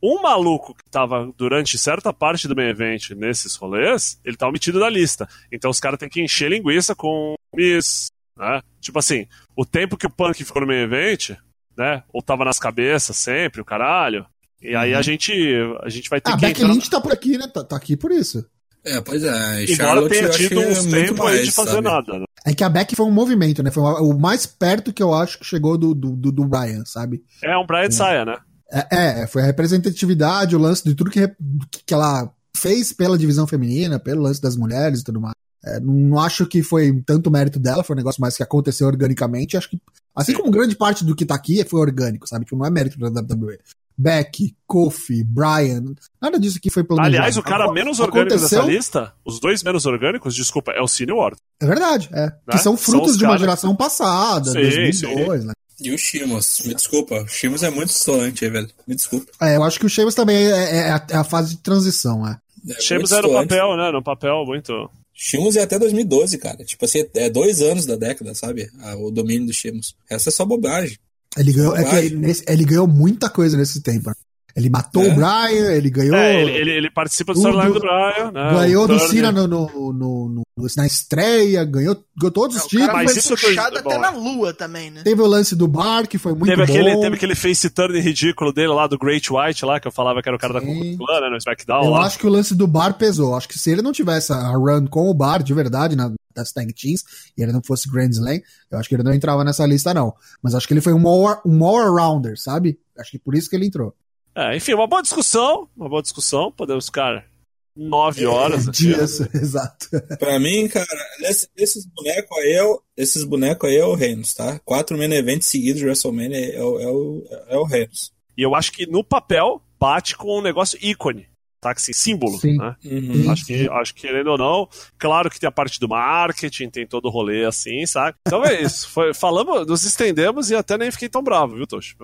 [SPEAKER 3] um maluco que tava durante certa parte do main event nesses rolês, ele tá omitido da lista. Então os caras têm que encher linguiça com Miss, né? Tipo assim, o tempo que o Punk ficou no main event, né? Ou tava nas cabeças sempre, o caralho. E aí a gente a gente vai ter
[SPEAKER 2] Ah,
[SPEAKER 3] que
[SPEAKER 2] Becky
[SPEAKER 3] entrar...
[SPEAKER 2] Lynch tá por aqui, né? Tá, tá aqui por isso.
[SPEAKER 4] É, pois é.
[SPEAKER 3] Embora
[SPEAKER 4] Charlotte,
[SPEAKER 3] tenha tido
[SPEAKER 4] é
[SPEAKER 3] uns tempos aí de fazer
[SPEAKER 4] sabe?
[SPEAKER 3] nada, né?
[SPEAKER 2] É que a Beck foi um movimento, né? Foi o mais perto que eu acho que chegou do, do, do, do Brian, sabe?
[SPEAKER 3] É um Brian Saia, né?
[SPEAKER 2] É, é, foi a representatividade, o lance de tudo que, que ela fez pela divisão feminina, pelo lance das mulheres e tudo mais. É, não, não acho que foi tanto mérito dela, foi um negócio mais que aconteceu organicamente. Acho que, assim como grande parte do que tá aqui foi orgânico, sabe? Que não é mérito da WWE. Beck, Kofi, Brian, nada disso aqui foi planejado.
[SPEAKER 3] Aliás, o cara menos orgânico
[SPEAKER 2] aconteceu-
[SPEAKER 3] dessa lista, os dois menos orgânicos, desculpa, é o Cine Ward.
[SPEAKER 2] É verdade, é. Que
[SPEAKER 3] Né?
[SPEAKER 2] são
[SPEAKER 3] São
[SPEAKER 2] frutos
[SPEAKER 3] os
[SPEAKER 2] de uma
[SPEAKER 3] cara-
[SPEAKER 2] geração passada,
[SPEAKER 3] Sim,
[SPEAKER 2] 2002, né?
[SPEAKER 4] E o Shimos, me desculpa. O Shimos é muito distante aí, velho. Me desculpa.
[SPEAKER 2] É, eu acho que o Sheamus também é, é a, é a fase de transição, é.
[SPEAKER 4] É
[SPEAKER 3] Sheamus era no papel, né? No papel muito.
[SPEAKER 4] Shimos é até 2012, cara. Tipo assim, é dois anos da década, sabe? Ah, o domínio do Shimos. Essa é só bobagem.
[SPEAKER 2] Ele ganhou, é que ele, ele ganhou muita coisa nesse tempo. Ele matou
[SPEAKER 4] É.
[SPEAKER 2] o Brian, ele ganhou.
[SPEAKER 3] É, ele, ele, ele participa do storyline do Brian, né?
[SPEAKER 2] ganhou
[SPEAKER 3] o
[SPEAKER 2] do
[SPEAKER 3] Turner.
[SPEAKER 2] Cena no, no, no, no- na estreia, ganhou, ganhou todos os
[SPEAKER 1] o
[SPEAKER 2] títulos.
[SPEAKER 3] mas
[SPEAKER 1] foi
[SPEAKER 3] isso foi-
[SPEAKER 1] puxado
[SPEAKER 3] bom,
[SPEAKER 1] até
[SPEAKER 3] é.
[SPEAKER 1] na lua também, né?
[SPEAKER 2] Teve o lance do Bar, que foi muito
[SPEAKER 3] Teve
[SPEAKER 2] bom.
[SPEAKER 3] aquele, teve aquele face turn ridículo dele lá do Great White lá, que eu falava que era o cara da
[SPEAKER 2] Sim.
[SPEAKER 3] Klux Klan, né? No SmackDown
[SPEAKER 2] Eu
[SPEAKER 3] lá.
[SPEAKER 2] acho que o lance do Bar pesou. Acho que se ele não tivesse a run com o Bar de verdade na, das Tag Teams, e ele não fosse Grand Slam, eu acho que ele não entrava nessa lista, não. Mas acho que ele foi um more, um more rounder, sabe? Acho que por isso que ele entrou.
[SPEAKER 3] É, enfim, uma boa discussão. Uma boa discussão. Podemos ficar nove horas. aqui.
[SPEAKER 2] Dias, exato.
[SPEAKER 4] Pra mim, cara, esse- esses bonecos aí é o, esses bonecos aí é o Renos, tá? Quatro main events seguidos de WrestleMania é, o- é o, é o Renos.
[SPEAKER 3] E eu acho que no papel bate com um negócio ícone. Tá? Assim, símbolo.
[SPEAKER 2] Sim.
[SPEAKER 3] Né?
[SPEAKER 4] Uhum.
[SPEAKER 3] Acho que, acho que, querendo ou não, claro que tem a parte do marketing, tem todo o rolê assim, sabe? Então é isso. Foi, falamos, nos estendemos e até nem fiquei tão bravo, viu, Tocho?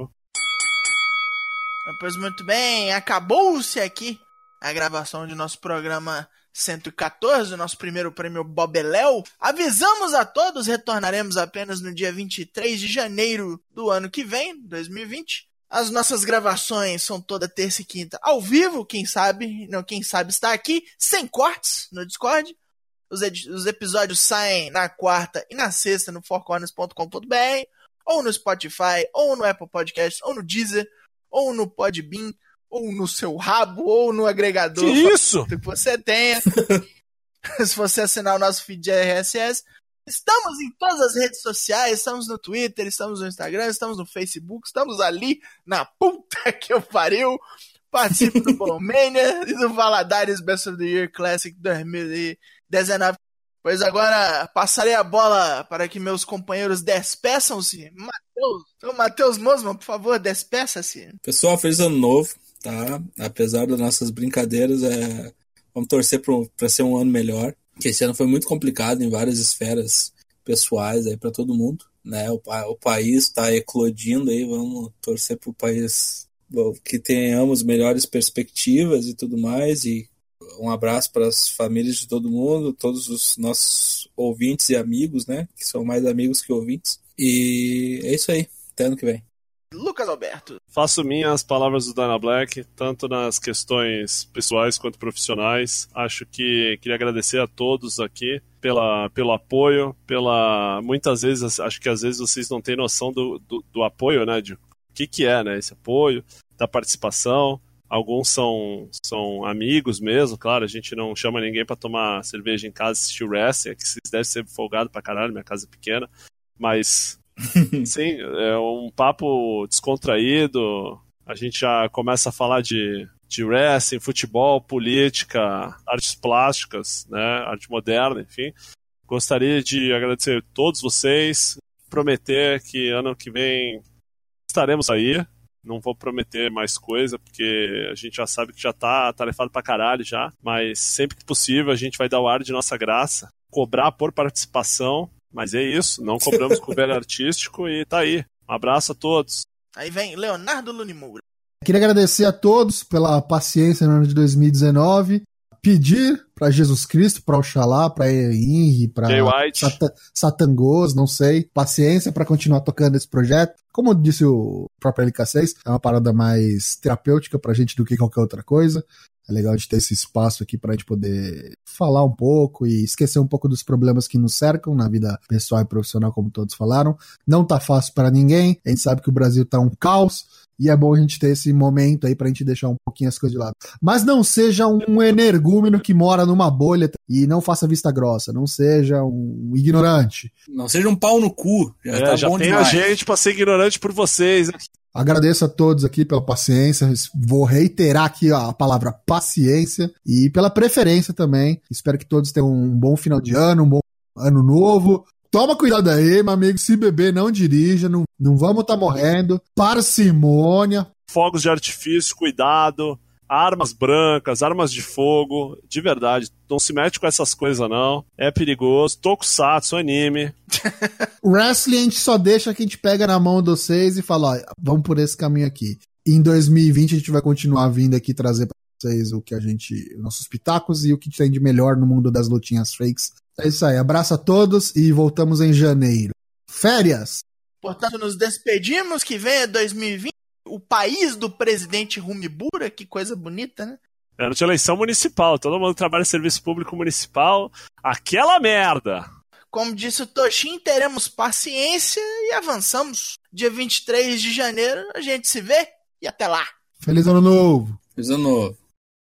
[SPEAKER 3] Viu?
[SPEAKER 1] Pois muito bem, acabou-se aqui a gravação de nosso programa 114, o nosso primeiro prêmio Bobeléu. Avisamos a todos, retornaremos apenas no dia 23 de janeiro do ano que vem, 2020. As nossas gravações são toda terça e quinta ao vivo, quem sabe, não, quem sabe está aqui, sem cortes no Discord. Os, os episódios saem na quarta e na sexta no fourcorners.com.br, ou no Spotify, ou no Apple Podcasts, ou no Deezer, ou no Podbean, ou no seu rabo, ou no agregador
[SPEAKER 3] Que isso?
[SPEAKER 1] que você tenha. Se você assinar o nosso feed de RSS. Estamos em todas as redes sociais, estamos no Twitter, estamos no Instagram, estamos no Facebook, estamos ali na puta que eu pariu. Participo do Bowmania e do Valadares Best of the Year Classic 2019. Pois agora passarei a bola para que meus companheiros despeçam-se. Matheus, Matheus Mosman, por favor, despeça-se.
[SPEAKER 4] Pessoal, feliz ano novo, tá? Apesar das nossas brincadeiras, é... vamos torcer pra ser um ano melhor. Que esse ano foi muito complicado em várias esferas pessoais aí para todo mundo, né? O, o país está eclodindo aí, vamos torcer pro país bom, que tenhamos melhores perspectivas e tudo mais e um abraço para as famílias de todo mundo, todos os nossos ouvintes e amigos, né? Que são mais amigos que ouvintes. E é isso aí. Até ano que vem.
[SPEAKER 1] Lucas Alberto.
[SPEAKER 3] Faço minhas palavras do Dana Black, tanto nas questões pessoais quanto profissionais. Acho que queria agradecer a todos aqui pela, pelo apoio, pela. Muitas vezes, acho que às vezes vocês não têm noção do, do, do apoio, né? De o que, que é, né? Esse apoio, da participação. Alguns são, são amigos mesmo, claro, a gente não chama ninguém para tomar cerveja em casa e assistir wrestling, que vocês devem ser folgado pra caralho, minha casa é pequena, mas Sim, é um papo descontraído, A gente já começa a falar de, de wrestling, futebol, política, artes plásticas, né, arte moderna, enfim. Gostaria de agradecer a todos vocês, prometer que ano que vem estaremos aí. Não vou prometer mais coisa, porque a gente já sabe que já tá tarefado pra caralho já. Mas sempre que possível a gente vai dar o ar de nossa graça. Cobrar por participação. Mas é isso, não cobramos com o velho artístico e tá aí. Um abraço a todos.
[SPEAKER 1] Aí vem Leonardo Lunimura.
[SPEAKER 2] Queria agradecer a todos pela paciência no ano de 2019. Pedir para Jesus Cristo, para Oxalá, para Henry, para Satan, Satangos, não sei, paciência para continuar tocando esse projeto. Como disse o próprio LK6, é uma parada mais terapêutica pra gente do que qualquer outra coisa. É legal de ter esse espaço aqui para a gente poder falar um pouco e esquecer um pouco dos problemas que nos cercam na vida pessoal e profissional, como todos falaram. Não tá fácil para ninguém. A gente sabe que o Brasil tá um caos e é bom a gente ter esse momento aí pra gente deixar um pouquinho as coisas de lado. Mas não seja um energúmeno que mora numa bolha e não faça vista grossa. Não seja um ignorante.
[SPEAKER 4] Não seja um pau no cu.
[SPEAKER 3] Já, é, tá já tem demais. a gente pra ser ignorante por vocês.
[SPEAKER 2] Agradeço a todos aqui pela paciência. Vou reiterar aqui a palavra paciência e pela preferência também. Espero que todos tenham um bom final de ano, um bom ano novo. Toma cuidado aí, meu amigo. Se beber, não dirija. Não, não vamos estar tá morrendo. Parcimônia.
[SPEAKER 3] Fogos de artifício, cuidado. Armas brancas, armas de fogo. De verdade, não se mete com essas coisas, não. É perigoso. Tokusatsu, anime.
[SPEAKER 2] Wrestling a gente só deixa que a gente pega na mão de vocês e fala: ó, vamos por esse caminho aqui. Em 2020 a gente vai continuar vindo aqui trazer pra vocês o que a gente. nossos pitacos e o que tem de melhor no mundo das lutinhas fakes é isso aí. Abraço a todos e voltamos em janeiro. Férias!
[SPEAKER 1] Portanto, nos despedimos. Que vem é 2020. O país do presidente Rumibura. Que coisa bonita, né?
[SPEAKER 3] Ano de eleição municipal. Todo mundo trabalha em serviço público municipal. Aquela merda!
[SPEAKER 1] Como disse o Toshin, teremos paciência e avançamos. Dia 23 de janeiro a gente se vê e até lá.
[SPEAKER 2] Feliz ano novo!
[SPEAKER 4] Feliz ano novo!